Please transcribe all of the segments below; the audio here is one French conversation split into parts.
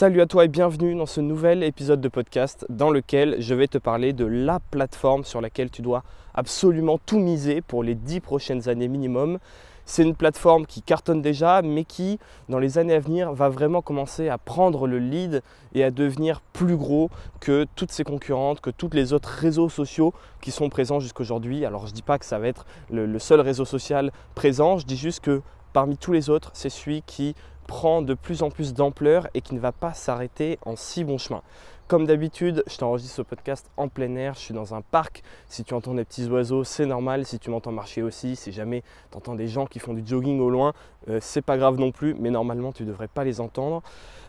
Salut à toi et bienvenue dans ce nouvel épisode de podcast dans lequel je vais te parler de la plateforme sur laquelle tu dois absolument tout miser pour les 10 prochaines années minimum. C'est une plateforme qui cartonne déjà, mais qui, dans les années à venir, va vraiment commencer à prendre le lead et à devenir plus gros que toutes ses concurrentes, que tous les autres réseaux sociaux qui sont présents jusqu'aujourd'hui. Alors je dis pas que ça va être le seul réseau social présent, je dis juste que parmi tous les autres, c'est celui qui prend de plus en plus d'ampleur et qui ne va pas s'arrêter en si bon chemin. Comme d'habitude, je t'enregistre ce podcast en plein air, je suis dans un parc. Si tu entends des petits oiseaux, c'est normal. Si tu m'entends marcher aussi, si jamais tu entends des gens qui font du jogging au loin, euh, c'est pas grave non plus, mais normalement tu devrais pas les entendre.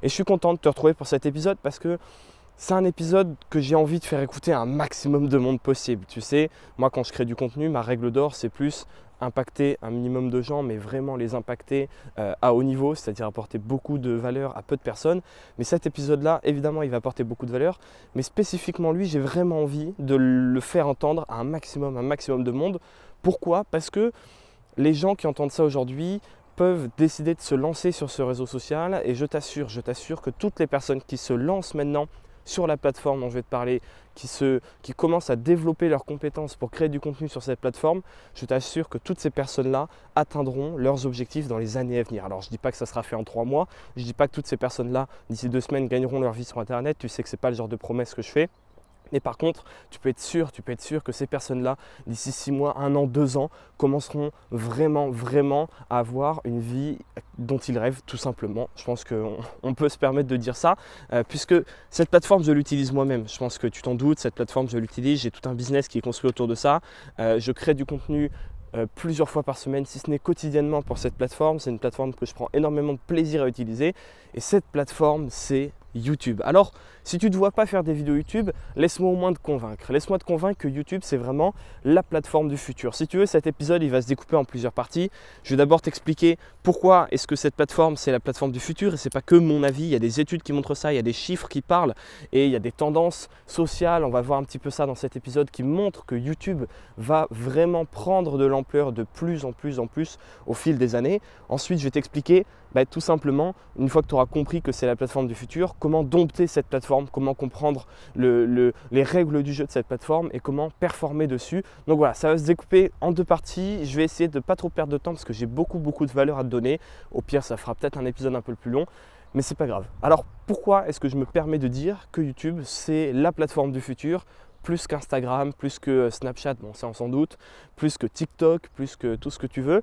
Et je suis content de te retrouver pour cet épisode parce que c'est un épisode que j'ai envie de faire écouter un maximum de monde possible. Tu sais, moi quand je crée du contenu, ma règle d'or, c'est plus impacter un minimum de gens, mais vraiment les impacter euh, à haut niveau, c'est-à-dire apporter beaucoup de valeur à peu de personnes. Mais cet épisode-là, évidemment, il va apporter beaucoup de valeur, mais spécifiquement lui, j'ai vraiment envie de le faire entendre à un maximum, un maximum de monde. Pourquoi? Parce que les gens qui entendent ça aujourd'hui peuvent décider de se lancer sur ce réseau social et je t'assure, je t'assure que toutes les personnes qui se lancent maintenant sur la plateforme dont je vais te parler, qui, commencent à développer leurs compétences pour créer du contenu sur cette plateforme, je t'assure que toutes ces personnes-là atteindront leurs objectifs dans les années à venir. Alors je ne dis pas que ça sera fait en trois mois, je ne dis pas que toutes ces personnes-là, d'ici deux semaines, gagneront leur vie sur Internet, tu sais que ce n'est pas le genre de promesse que je fais. Mais par contre, tu peux être sûr, tu peux être sûr que ces personnes-là, d'ici six mois, un an, deux ans, commenceront vraiment, vraiment à avoir une vie dont ils rêvent, tout simplement. Je pense qu'on peut se permettre de dire ça, euh, puisque cette plateforme, je l'utilise moi-même. Je pense que tu t'en doutes, cette plateforme, je l'utilise. J'ai tout un business qui est construit autour de ça. Euh, je crée du contenu euh, plusieurs fois par semaine, si ce n'est quotidiennement pour cette plateforme. C'est une plateforme que je prends énormément de plaisir à utiliser. Et cette plateforme, c'est YouTube. Alors, si tu ne vois pas faire des vidéos YouTube, laisse-moi au moins te convaincre. Laisse-moi te convaincre que YouTube, c'est vraiment la plateforme du futur. Si tu veux, cet épisode, il va se découper en plusieurs parties. Je vais d'abord t'expliquer pourquoi est-ce que cette plateforme, c'est la plateforme du futur. Et ce n'est pas que mon avis, il y a des études qui montrent ça, il y a des chiffres qui parlent et il y a des tendances sociales. On va voir un petit peu ça dans cet épisode qui montre que YouTube va vraiment prendre de l'ampleur de plus en plus en plus au fil des années. Ensuite, je vais t'expliquer bah, tout simplement, une fois que tu auras compris que c'est la plateforme du futur, comment dompter cette plateforme, comment comprendre les règles du jeu de cette plateforme et comment performer dessus. Donc voilà, ça va se découper en deux parties. Je vais essayer de ne pas trop perdre de temps parce que j'ai beaucoup beaucoup de valeur à te donner. Au pire, ça fera peut-être un épisode un peu plus long. Mais c'est pas grave. Alors pourquoi est-ce que je me permets de dire que YouTube c'est la plateforme du futur? Plus qu'Instagram, plus que Snapchat, bon ça on s'en doute, plus que TikTok, plus que tout ce que tu veux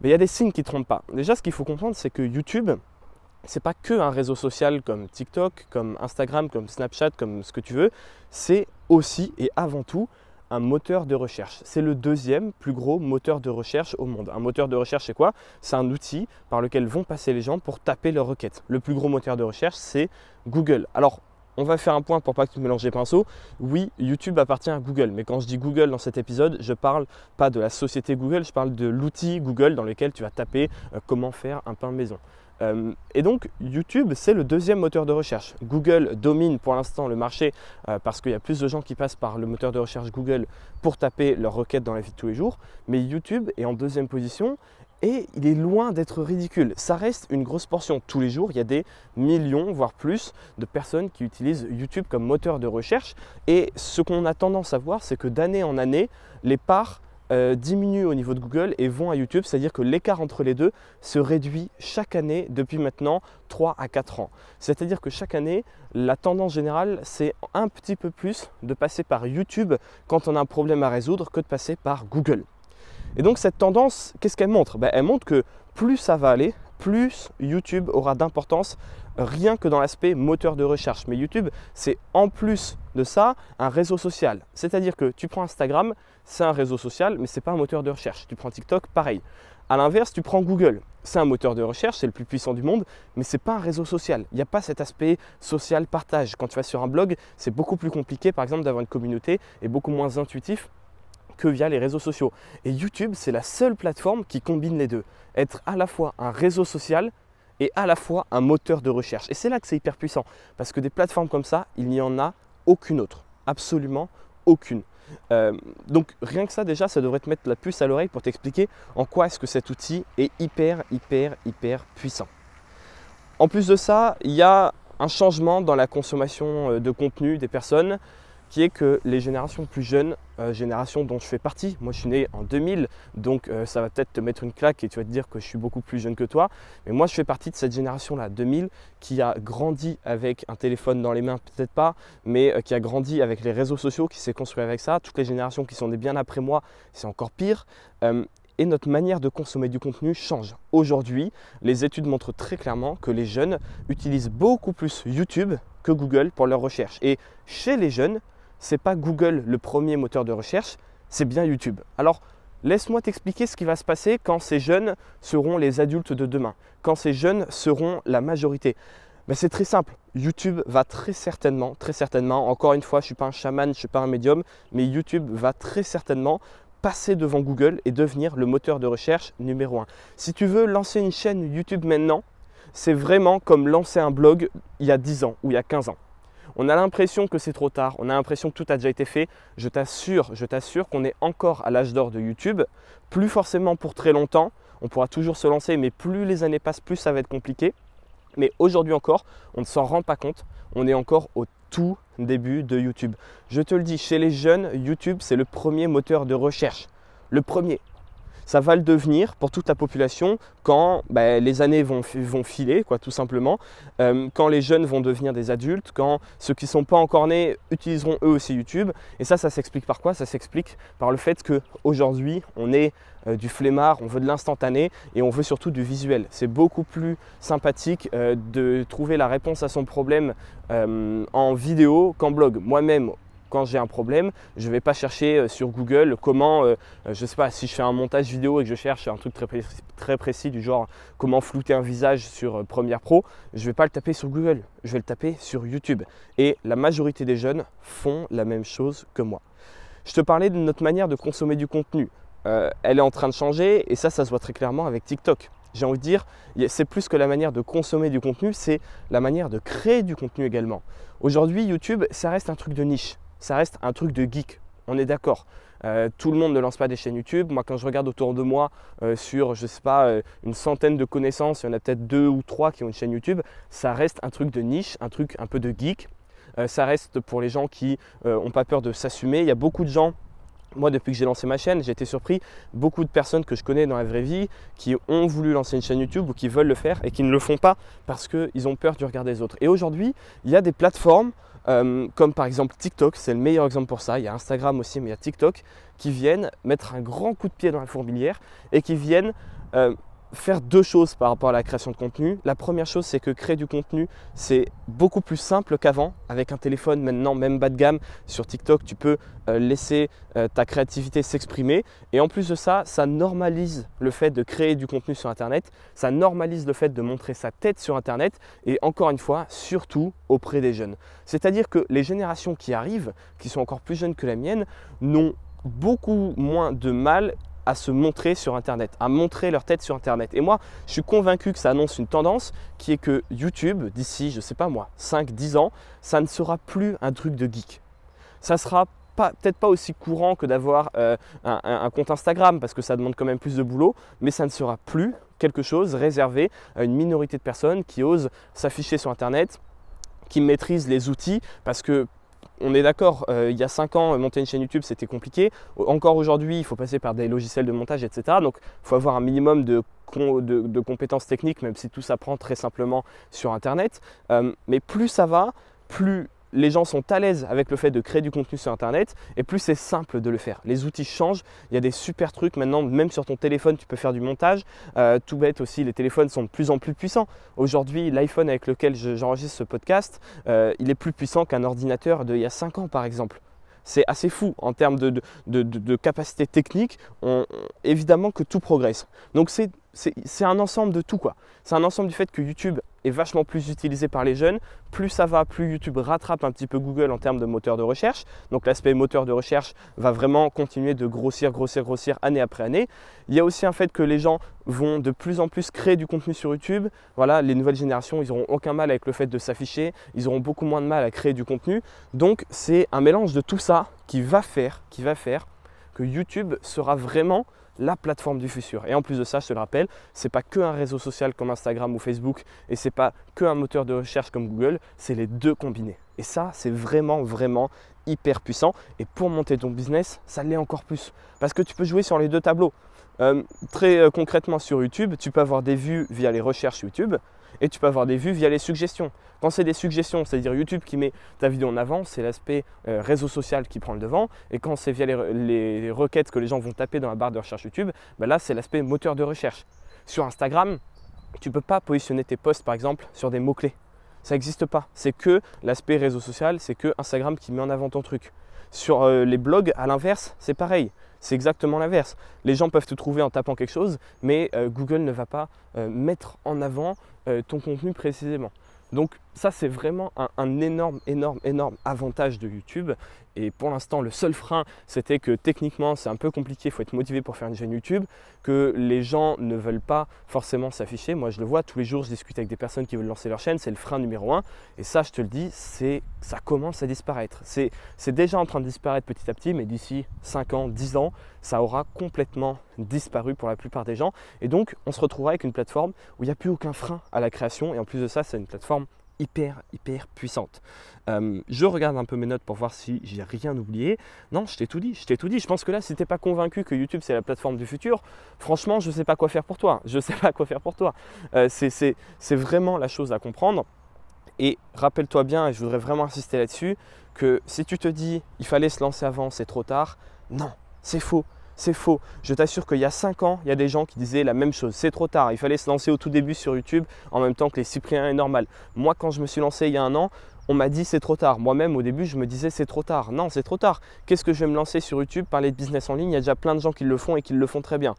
mais il y a des signes qui ne trompent pas. Déjà, ce qu'il faut comprendre, c'est que YouTube, c'est pas que un réseau social comme TikTok, comme Instagram, comme Snapchat, comme ce que tu veux. C'est aussi et avant tout un moteur de recherche. C'est le deuxième plus gros moteur de recherche au monde. Un moteur de recherche, c'est quoi? C'est un outil par lequel vont passer les gens pour taper leurs requêtes. Le plus gros moteur de recherche, c'est Google. Alors, on va faire un point pour pas que tu mélanges les pinceaux. Oui, YouTube appartient à Google, mais quand je dis Google dans cet épisode, je parle pas de la société Google, je parle de l'outil Google dans lequel tu vas taper euh, comment faire un pain maison. Euh, et donc YouTube, c'est le deuxième moteur de recherche. Google domine pour l'instant le marché euh, parce qu'il y a plus de gens qui passent par le moteur de recherche Google pour taper leurs requêtes dans la vie de tous les jours. Mais YouTube est en deuxième position et il est loin d'être ridicule. Ça reste une grosse portion. Tous les jours, il y a des millions, voire plus, de personnes qui utilisent YouTube comme moteur de recherche. Et ce qu'on a tendance à voir, c'est que d'année en année, les parts euh, diminuent au niveau de Google et vont à YouTube, c'est-à-dire que l'écart entre les deux se réduit chaque année depuis maintenant 3 à 4 ans. C'est-à-dire que chaque année, la tendance générale, c'est un petit peu plus de passer par YouTube quand on a un problème à résoudre que de passer par Google. Et donc cette tendance, qu'est-ce qu'elle montre? Ben, Elle montre que plus ça va aller, plus YouTube aura d'importance rien que dans l'aspect moteur de recherche. Mais YouTube, c'est en plus de ça un réseau social. C'est-à-dire que tu prends Instagram, c'est un réseau social, mais ce n'est pas un moteur de recherche. Tu prends TikTok, pareil. A l'inverse, tu prends Google. C'est un moteur de recherche, c'est le plus puissant du monde, mais ce n'est pas un réseau social. Il n'y a pas cet aspect social partage. Quand tu vas sur un blog, c'est beaucoup plus compliqué, par exemple, d'avoir une communauté et beaucoup moins intuitif que via les réseaux sociaux. Et YouTube, c'est la seule plateforme qui combine les deux. Être à la fois un réseau social et à la fois un moteur de recherche. Et c'est là que c'est hyper puissant. Parce que des plateformes comme ça, il n'y en a aucune autre. Absolument aucune. Euh, donc rien que ça déjà, ça devrait te mettre la puce à l'oreille pour t'expliquer en quoi est-ce que cet outil est hyper, hyper, hyper puissant. En plus de ça, il y a un changement dans la consommation euh, de contenu des personnes qui est que les générations plus jeunes, euh, génération dont je fais partie, moi je suis né en 2000, donc euh, ça va peut-être te mettre une claque et tu vas te dire que je suis beaucoup plus jeune que toi, mais moi je fais partie de cette génération-là, 2000, qui a grandi avec un téléphone dans les mains, peut-être pas, mais qui a grandi avec les réseaux sociaux, qui s'est construit avec ça. Toutes les générations qui sont des bien après moi, c'est encore pire et notre manière de consommer du contenu change. Aujourd'hui, les études montrent très clairement que les jeunes utilisent beaucoup plus YouTube que Google pour leurs recherches. Et chez les jeunes, c'est pas Google le premier moteur de recherche, c'est bien YouTube. Alors, laisse-moi t'expliquer ce qui va se passer quand ces jeunes seront les adultes de demain, quand ces jeunes seront la majorité. Ben, c'est très simple. YouTube va très certainement, très certainement, encore une fois, je ne suis pas un chaman, je ne suis pas un médium, mais YouTube va très certainement passer devant Google et devenir le moteur de recherche numéro un. Si tu veux lancer une chaîne YouTube maintenant, c'est vraiment comme lancer un blog il y a 10 ans ou il y a 15 ans. On a l'impression que c'est trop tard, on a l'impression que tout a déjà été fait. Je t'assure, je t'assure qu'on est encore à l'âge d'or de YouTube, plus forcément pour très longtemps. On pourra toujours se lancer, mais plus les années passent, plus ça va être compliqué. Mais aujourd'hui encore, on ne s'en rend pas compte. On est encore au tout début de YouTube. Je te le dis, chez les jeunes, YouTube, c'est le premier moteur de recherche. Le premier. Ça va le devenir pour toute la population quand bah, les années vont, filer, quoi, tout simplement. Euh, quand les jeunes vont devenir des adultes, quand ceux qui ne sont pas encore nés utiliseront eux aussi YouTube. Et ça, ça s'explique par quoi? Ça s'explique par le fait qu'aujourd'hui, on est euh, du flemmard, on veut de l'instantané et on veut surtout du visuel. C'est beaucoup plus sympathique euh, de trouver la réponse à son problème en vidéo qu'en blog. Moi-même, quand j'ai un problème, je ne vais pas chercher sur Google comment, je ne sais pas, si je fais un montage vidéo et que je cherche un truc très précis, très précis du genre comment flouter un visage sur Premiere Pro, je ne vais pas le taper sur Google, je vais le taper sur YouTube. Et la majorité des jeunes font la même chose que moi. Je te parlais de notre manière de consommer du contenu. Euh, elle est en train de changer et ça, ça se voit très clairement avec TikTok. J'ai envie de dire, c'est plus que la manière de consommer du contenu, c'est la manière de créer du contenu également. Aujourd'hui, YouTube, ça reste un truc de niche, ça reste un truc de geek, on est d'accord. Euh, tout le monde ne lance pas des chaînes YouTube. Moi, quand je regarde autour de moi euh, sur, je sais pas, une centaine de connaissances, il y en a peut-être deux ou trois qui ont une chaîne YouTube. Ça reste un truc de niche, un truc un peu de geek. ça reste pour les gens qui n'ont pas peur de s'assumer. Il y a beaucoup de gens moi, depuis que j'ai lancé ma chaîne, j'ai été surpris. Beaucoup de personnes que je connais dans la vraie vie qui ont voulu lancer une chaîne YouTube ou qui veulent le faire et qui ne le font pas parce qu'ils ont peur du regard des autres. Et aujourd'hui, il y a des plateformes euh, comme par exemple TikTok, c'est le meilleur exemple pour ça. Il y a Instagram aussi, mais il y a TikTok qui viennent mettre un grand coup de pied dans la fourmilière et qui viennent euh, faire deux choses par rapport à la création de contenu. La première chose, c'est que créer du contenu, c'est beaucoup plus simple qu'avant. Avec un téléphone maintenant, même bas de gamme, sur TikTok, tu peux euh, laisser euh, ta créativité s'exprimer. Et en plus de ça, ça normalise le fait de créer du contenu sur Internet. Ça normalise le fait de montrer sa tête sur Internet. Et encore une fois, surtout auprès des jeunes. C'est-à-dire que les générations qui arrivent, qui sont encore plus jeunes que la mienne, n'ont beaucoup moins de mal à se montrer sur Internet, à montrer leur tête sur Internet. Et moi, je suis convaincu que ça annonce une tendance qui est que YouTube, d'ici, je ne sais pas moi, 5-10 ans, ça ne sera plus un truc de geek. Ça sera peut-être pas aussi courant que d'avoir euh, un, compte Instagram parce que ça demande quand même plus de boulot, mais ça ne sera plus quelque chose réservé à une minorité de personnes qui osent s'afficher sur Internet, qui maîtrisent les outils parce que on est d'accord, euh, il y a 5 ans, monter une chaîne YouTube, c'était compliqué. Encore aujourd'hui, il faut passer par des logiciels de montage, etc. Donc, il faut avoir un minimum de, compétences techniques, même si tout s'apprend très simplement sur Internet. Euh, mais plus ça va, plus les gens sont à l'aise avec le fait de créer du contenu sur Internet et plus c'est simple de le faire. Les outils changent, il y a des super trucs maintenant, même sur ton téléphone, tu peux faire du montage. Euh, tout bête aussi, les téléphones sont de plus en plus puissants. Aujourd'hui, l'iPhone avec lequel j'enregistre ce podcast, euh, il est plus puissant qu'un ordinateur d'il y a 5 ans par exemple. C'est assez fou en termes de, de, capacité technique. évidemment que tout progresse. Donc c'est un ensemble de tout quoi. C'est un ensemble du fait que YouTube est vachement plus utilisé par les jeunes. Plus ça va, plus YouTube rattrape un petit peu Google en termes de moteur de recherche. Donc l'aspect moteur de recherche va vraiment continuer de grossir, grossir, grossir année après année. Il y a aussi un fait que les gens vont de plus en plus créer du contenu sur YouTube. Voilà, les nouvelles générations, ils n'auront aucun mal avec le fait de s'afficher. Ils auront beaucoup moins de mal à créer du contenu. Donc c'est un mélange de tout ça qui va faire, qui va faire que YouTube sera vraiment la plateforme du futur. Et en plus de ça, je te le rappelle, c'est pas que un réseau social comme Instagram ou Facebook et c'est pas que un moteur de recherche comme Google, c'est les deux combinés. Et ça, c'est vraiment, vraiment hyper puissant. Et pour monter ton business, ça l'est encore plus. Parce que tu peux jouer sur les deux tableaux. Euh, très euh, concrètement sur YouTube, tu peux avoir des vues via les recherches YouTube et tu peux avoir des vues via les suggestions. Quand c'est des suggestions, c'est-à-dire YouTube qui met ta vidéo en avant, c'est l'aspect euh, réseau social qui prend le devant. Et quand c'est via les, requêtes que les gens vont taper dans la barre de recherche YouTube, ben là c'est l'aspect moteur de recherche. Sur Instagram, tu ne peux pas positionner tes posts par exemple sur des mots-clés. Ça n'existe pas. C'est que l'aspect réseau social, c'est que Instagram qui met en avant ton truc. Sur euh, les blogs, à l'inverse, c'est pareil. C'est exactement l'inverse. Les gens peuvent te trouver en tapant quelque chose, mais euh, Google ne va pas mettre en avant ton contenu précisément. Donc ça c'est vraiment un, énorme, énorme, énorme avantage de YouTube. Et pour l'instant, le seul frein, c'était que techniquement, c'est un peu compliqué, il faut être motivé pour faire une chaîne YouTube, que les gens ne veulent pas forcément s'afficher. Moi, je le vois tous les jours, je discute avec des personnes qui veulent lancer leur chaîne, c'est le frein numéro un. Et ça, je te le dis, c'est ça commence à disparaître. C'est déjà en train de disparaître petit à petit, mais d'ici 5 ans, 10 ans, ça aura complètement disparu pour la plupart des gens. Et donc, on se retrouvera avec une plateforme où il n'y a plus aucun frein à la création. Et en plus de ça, c'est une plateforme hyper, hyper puissante. Euh, je regarde un peu mes notes pour voir si j'ai rien oublié. Non, je t'ai tout dit, je t'ai tout dit. Je pense que là, si t'es pas convaincu que YouTube c'est la plateforme du futur, franchement, je sais pas quoi faire pour toi. Je sais pas quoi faire pour toi. Euh, c'est vraiment la chose à comprendre. Et rappelle-toi bien, et je voudrais vraiment insister là-dessus, que si tu te dis il fallait se lancer avant, c'est trop tard, non, c'est faux. C'est faux. Je t'assure qu'il y a 5 ans, il y a des gens qui disaient la même chose. C'est trop tard. Il fallait se lancer au tout début sur YouTube en même temps que les Cypriens et normal. Moi, quand je me suis lancé il y a un an, on m'a dit c'est trop tard. Moi-même, au début, je me disais c'est trop tard. Non, c'est trop tard. Qu'est-ce que je vais me lancer sur YouTube, parler de business en ligne? Il y a déjà plein de gens qui le font et qui le font très bien.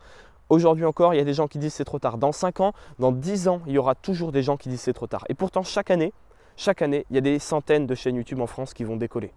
Aujourd'hui encore, il y a des gens qui disent c'est trop tard. Dans 5 ans, dans 10 ans, il y aura toujours des gens qui disent c'est trop tard. Et pourtant, chaque année, chaque année, il y a des centaines de chaînes YouTube en France qui vont décoller.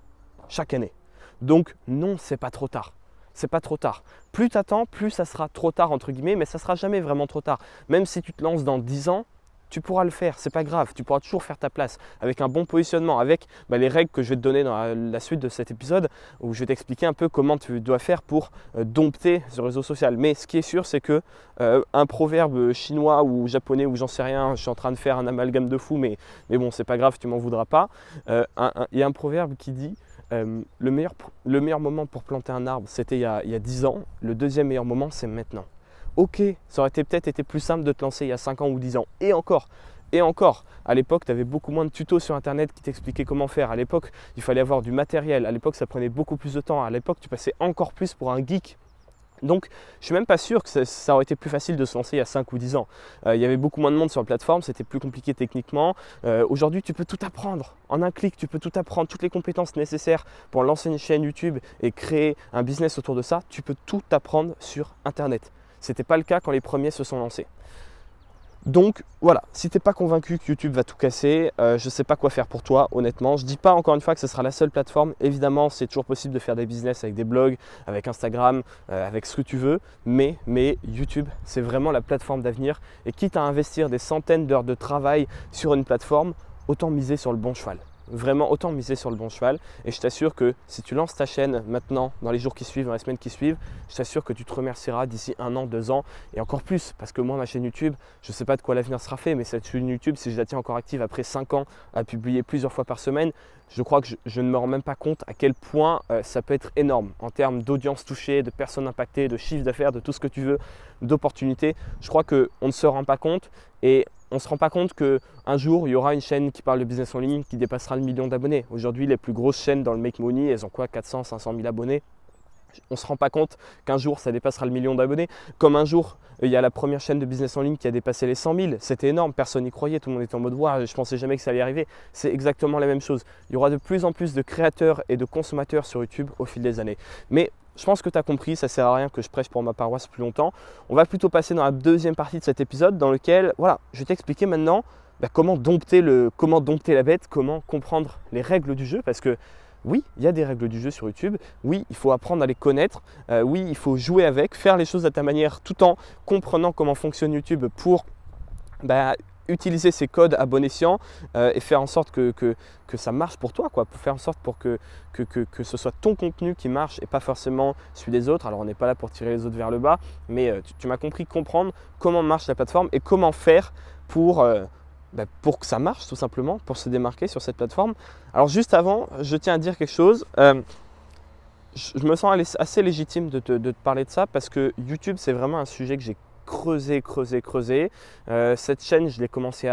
Chaque année. Donc non, c'est pas trop tard c'est pas trop tard. Plus tu attends, plus ça sera trop tard entre guillemets, mais ça sera jamais vraiment trop tard. Même si tu te lances dans 10 ans, tu pourras le faire, c'est pas grave, tu pourras toujours faire ta place avec un bon positionnement, avec bah, les règles que je vais te donner dans la, suite de cet épisode où je vais t'expliquer un peu comment tu dois faire pour euh, dompter ce réseau social. Mais ce qui est sûr, c'est que euh, un proverbe chinois ou japonais ou j'en sais rien, je suis en train de faire un amalgame de fou, mais, mais bon, c'est pas grave, tu m'en voudras pas. Euh, il y a un proverbe qui dit euh, le, meilleur, le meilleur moment pour planter un arbre, c'était il, y a 10 ans. Le deuxième meilleur moment, c'est maintenant. Ok, ça aurait peut-être été plus simple de te lancer il y a 5 ans ou 10 ans. Et encore, et encore, à l'époque, tu avais beaucoup moins de tutos sur Internet qui t'expliquaient comment faire. À l'époque, il fallait avoir du matériel. À l'époque, ça prenait beaucoup plus de temps. À l'époque, tu passais encore plus pour un geek donc, je suis même pas sûr que ça, aurait été plus facile de se lancer il y a 5 ou 10 ans. Euh, il y avait beaucoup moins de monde sur la plateforme, c'était plus compliqué techniquement. Euh, aujourd'hui, tu peux tout apprendre. En un clic, tu peux tout apprendre, toutes les compétences nécessaires pour lancer une chaîne YouTube et créer un business autour de ça. Tu peux tout apprendre sur Internet. Ce n'était pas le cas quand les premiers se sont lancés. Donc voilà, si tu n'es pas convaincu que YouTube va tout casser, euh, je ne sais pas quoi faire pour toi, honnêtement. Je dis pas encore une fois que ce sera la seule plateforme. Évidemment, c'est toujours possible de faire des business avec des blogs, avec Instagram, euh, avec ce que tu veux. Mais, mais YouTube, c'est vraiment la plateforme d'avenir. Et quitte à investir des centaines d'heures de travail sur une plateforme, autant miser sur le bon cheval vraiment autant miser sur le bon cheval. Et je t'assure que si tu lances ta chaîne maintenant, dans les jours qui suivent, dans les semaines qui suivent, je t'assure que tu te remercieras d'ici un an, deux ans et encore plus. Parce que moi, ma chaîne YouTube, je ne sais pas de quoi l'avenir sera fait, mais cette chaîne YouTube, si je la tiens encore active après cinq ans à publier plusieurs fois par semaine, je crois que je, ne me rends même pas compte à quel point euh, ça peut être énorme en termes d'audience touchée, de personnes impactées, de chiffre d'affaires, de tout ce que tu veux, d'opportunités. Je crois qu'on ne se rend pas compte et on ne se rend pas compte qu'un jour, il y aura une chaîne qui parle de business en ligne qui dépassera le million d'abonnés. Aujourd'hui, les plus grosses chaînes dans le Make Money, elles ont quoi 400, 500 000 abonnés on ne se rend pas compte qu'un jour ça dépassera le million d'abonnés. Comme un jour, il y a la première chaîne de business en ligne qui a dépassé les 100 000. C'était énorme, personne n'y croyait, tout le monde était en mode voir, je pensais jamais que ça allait arriver. C'est exactement la même chose. Il y aura de plus en plus de créateurs et de consommateurs sur YouTube au fil des années. Mais je pense que tu as compris, ça sert à rien que je prêche pour ma paroisse plus longtemps. On va plutôt passer dans la deuxième partie de cet épisode dans lequel, voilà, je vais t'expliquer maintenant bah, comment, dompter le, comment dompter la bête, comment comprendre les règles du jeu, parce que oui, il y a des règles du jeu sur YouTube. Oui, il faut apprendre à les connaître. Euh, oui, il faut jouer avec, faire les choses à ta manière tout en comprenant comment fonctionne YouTube pour bah, utiliser ces codes à bon escient euh, et faire en sorte que, que, ça marche pour toi, quoi, pour faire en sorte pour que, que, que, ce soit ton contenu qui marche et pas forcément celui des autres. Alors on n'est pas là pour tirer les autres vers le bas, mais euh, tu, m'as compris comprendre comment marche la plateforme et comment faire pour, euh, bah, pour que ça marche tout simplement, pour se démarquer sur cette plateforme. Alors juste avant, je tiens à dire quelque chose. je me sens assez légitime de de te parler de ça parce que YouTube, c'est vraiment un sujet que j'ai creuser, creuser, creuser. Euh, cette chaîne, je l'ai commencé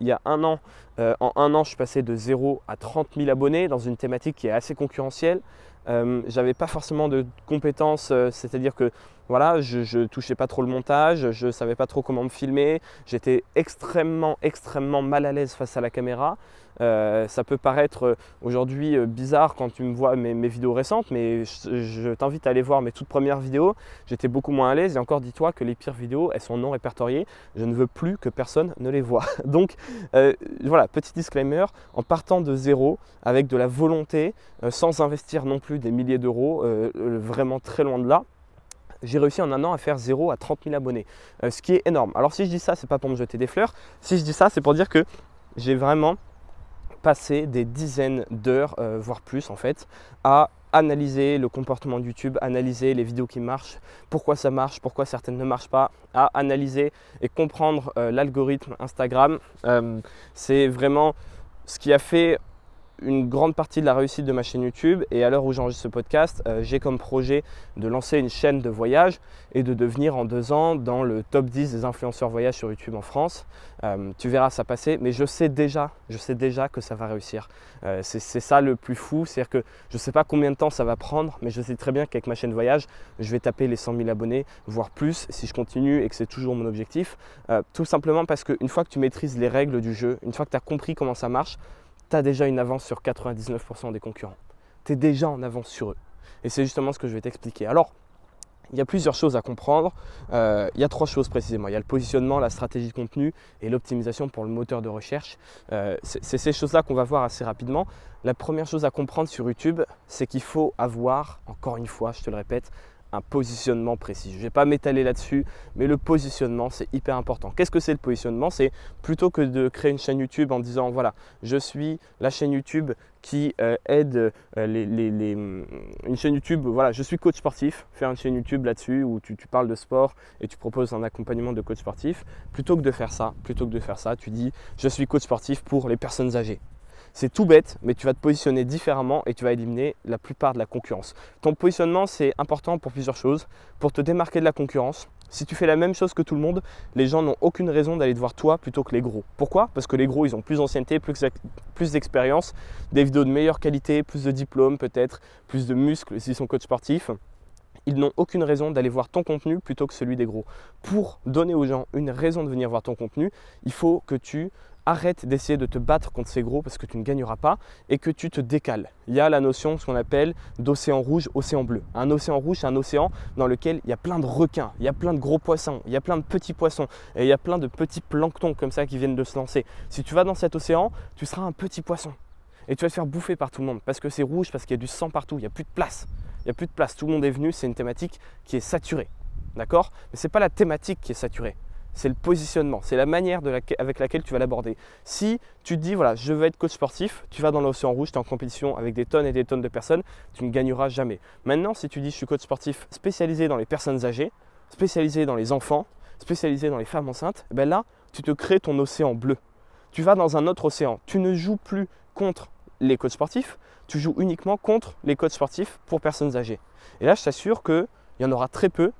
il y a un an. Euh, en un an, je suis passé de 0 à 30 000 abonnés dans une thématique qui est assez concurrentielle. Euh, j'avais pas forcément de compétences, c'est-à-dire que voilà, je, ne touchais pas trop le montage, je savais pas trop comment me filmer, j'étais extrêmement, extrêmement mal à l'aise face à la caméra. Euh, ça peut paraître euh, aujourd'hui euh, bizarre quand tu me vois mes, vidéos récentes, mais je, t'invite à aller voir mes toutes premières vidéos. J'étais beaucoup moins à l'aise et encore dis-toi que les pires vidéos, elles sont non répertoriées. Je ne veux plus que personne ne les voit. Donc voilà, petit disclaimer, en partant de zéro, avec de la volonté, sans investir non plus des milliers d'euros, vraiment très loin de là, j'ai réussi en un an à faire 0 à 30 000 abonnés, ce qui est énorme. Alors si je dis ça, c'est pas pour me jeter des fleurs. Si je dis ça, c'est pour dire que j'ai vraiment passer des dizaines d'heures, euh, voire plus en fait, à analyser le comportement de YouTube, analyser les vidéos qui marchent, pourquoi ça marche, pourquoi certaines ne marchent pas, à analyser et comprendre euh, l'algorithme Instagram. Euh, c'est vraiment ce qui a fait une grande partie de la réussite de ma chaîne YouTube et à l'heure où j'enregistre ce podcast, euh, j'ai comme projet de lancer une chaîne de voyage et de devenir en deux ans dans le top 10 des influenceurs voyage sur YouTube en France. Euh, tu verras ça passer, mais je sais déjà, je sais déjà que ça va réussir. Euh, c'est ça le plus fou, c'est-à-dire que je ne sais pas combien de temps ça va prendre, mais je sais très bien qu'avec ma chaîne voyage, je vais taper les 100 000 abonnés, voire plus, si je continue et que c'est toujours mon objectif. tout simplement parce qu'une fois que tu maîtrises les règles du jeu, une fois que tu as compris comment ça marche, tu as déjà une avance sur 99% des concurrents. Tu es déjà en avance sur eux. Et c'est justement ce que je vais t'expliquer. Alors, il y a plusieurs choses à comprendre. Euh, il y a trois choses précisément. Il y a le positionnement, la stratégie de contenu et l'optimisation pour le moteur de recherche. Euh, c'est ces choses-là qu'on va voir assez rapidement. La première chose à comprendre sur YouTube, c'est qu'il faut avoir, encore une fois, je te le répète, un positionnement précis. Je ne vais pas m'étaler là-dessus, mais le positionnement, c'est hyper important. Qu'est-ce que c'est le positionnement? C'est plutôt que de créer une chaîne YouTube en disant, voilà, je suis la chaîne YouTube qui euh, aide euh, les, mm, une chaîne YouTube, voilà, je suis coach sportif, faire une chaîne YouTube là-dessus où tu, parles de sport et tu proposes un accompagnement de coach sportif. Plutôt que de faire ça, plutôt que de faire ça, tu dis, je suis coach sportif pour les personnes âgées. C'est tout bête, mais tu vas te positionner différemment et tu vas éliminer la plupart de la concurrence. Ton positionnement, c'est important pour plusieurs choses. Pour te démarquer de la concurrence, si tu fais la même chose que tout le monde, les gens n'ont aucune raison d'aller te voir toi plutôt que les gros. Pourquoi? Parce que les gros, ils ont plus d'ancienneté, plus d'expérience, des vidéos de meilleure qualité, plus de diplômes peut-être, plus de muscles s'ils sont coach sportifs. Ils n'ont aucune raison d'aller voir ton contenu plutôt que celui des gros. Pour donner aux gens une raison de venir voir ton contenu, il faut que tu arrête d'essayer de te battre contre ces gros parce que tu ne gagneras pas et que tu te décales. Il y a la notion, ce qu'on appelle d'océan rouge, océan bleu. Un océan rouge, c'est un océan dans lequel il y a plein de requins, il y a plein de gros poissons, il y a plein de petits poissons et il y a plein de petits planctons comme ça qui viennent de se lancer. Si tu vas dans cet océan, tu seras un petit poisson et tu vas te faire bouffer par tout le monde parce que c'est rouge, parce qu'il y a du sang partout, il n'y a plus de place. Il n'y a plus de place, tout le monde est venu, c'est une thématique qui est saturée. D'accord? Mais ce n'est pas la thématique qui est saturée c'est le positionnement, c'est la manière avec laquelle tu vas l'aborder. Si tu te dis, voilà, je veux être coach sportif, tu vas dans l'océan rouge, tu es en compétition avec des tonnes et des tonnes de personnes, tu ne gagneras jamais. Maintenant, si tu dis, je suis coach sportif spécialisé dans les personnes âgées, spécialisé dans les enfants, spécialisé dans les femmes enceintes, eh ben là, tu te crées ton océan bleu. Tu vas dans un autre océan. Tu ne joues plus contre les coachs sportifs, tu joues uniquement contre les coachs sportifs pour personnes âgées. Et là, je t'assure qu'il y en aura très peu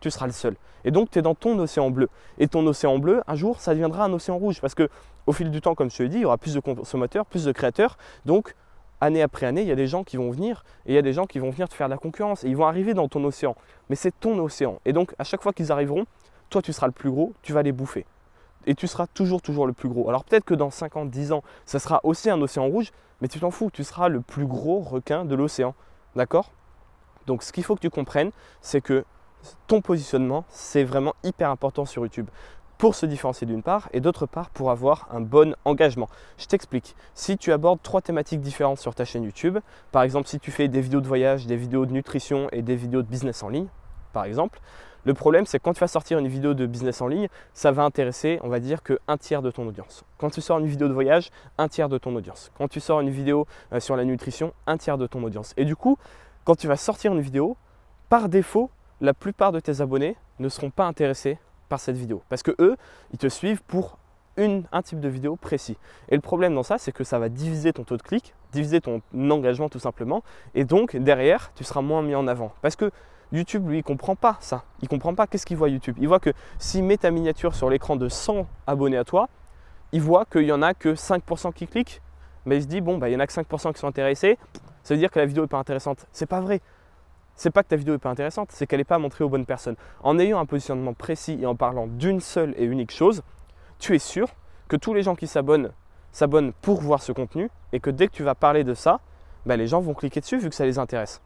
tu seras le seul. Et donc tu es dans ton océan bleu. Et ton océan bleu, un jour, ça deviendra un océan rouge parce que au fil du temps, comme je te l'ai dit, il y aura plus de consommateurs, plus de créateurs. Donc année après année, il y a des gens qui vont venir et il y a des gens qui vont venir te faire de la concurrence et ils vont arriver dans ton océan. Mais c'est ton océan. Et donc à chaque fois qu'ils arriveront, toi tu seras le plus gros, tu vas les bouffer. Et tu seras toujours, toujours le plus gros. Alors peut-être que dans 50, 10 ans, ça sera aussi un océan rouge, mais tu t'en fous, tu seras le plus gros requin de l'océan. D'accord? Donc ce qu'il faut que tu comprennes, c'est que ton positionnement, c'est vraiment hyper important sur YouTube pour se différencier d'une part et d'autre part pour avoir un bon engagement. Je t'explique. Si tu abordes trois thématiques différentes sur ta chaîne YouTube, par exemple si tu fais des vidéos de voyage, des vidéos de nutrition et des vidéos de business en ligne, par exemple. Le problème, c'est que quand tu vas sortir une vidéo de business en ligne, ça va intéresser, on va dire, qu'un tiers de ton audience. Quand tu sors une vidéo de voyage, un tiers de ton audience. Quand tu sors une vidéo euh, sur la nutrition, un tiers de ton audience. Et du coup, quand tu vas sortir une vidéo, par défaut, la plupart de tes abonnés ne seront pas intéressés par cette vidéo. Parce que eux, ils te suivent pour un type de vidéo précis. Et le problème dans ça, c'est que ça va diviser ton taux de clic, diviser ton engagement tout simplement. Et donc, derrière, tu seras moins mis en avant. Parce que YouTube, lui, il comprend pas ça. Il comprend pas qu'est-ce qu'il voit YouTube. Il voit que s'il met ta miniature sur l'écran de 100 abonnés à toi, il voit qu'il y en a que 5% qui cliquent. Mais il se dit, bon, bah, il y en a que 5% qui sont intéressés. Ça veut dire que la vidéo n'est pas intéressante. C'est pas vrai. C'est pas que ta vidéo n'est pas intéressante, c'est qu'elle n'est pas montrée aux bonnes personnes. En ayant un positionnement précis et en parlant d'une seule et unique chose, tu es sûr que tous les gens qui s'abonnent s'abonnent pour voir ce contenu et que dès que tu vas parler de ça, bah, les gens vont cliquer dessus vu que ça les intéresse.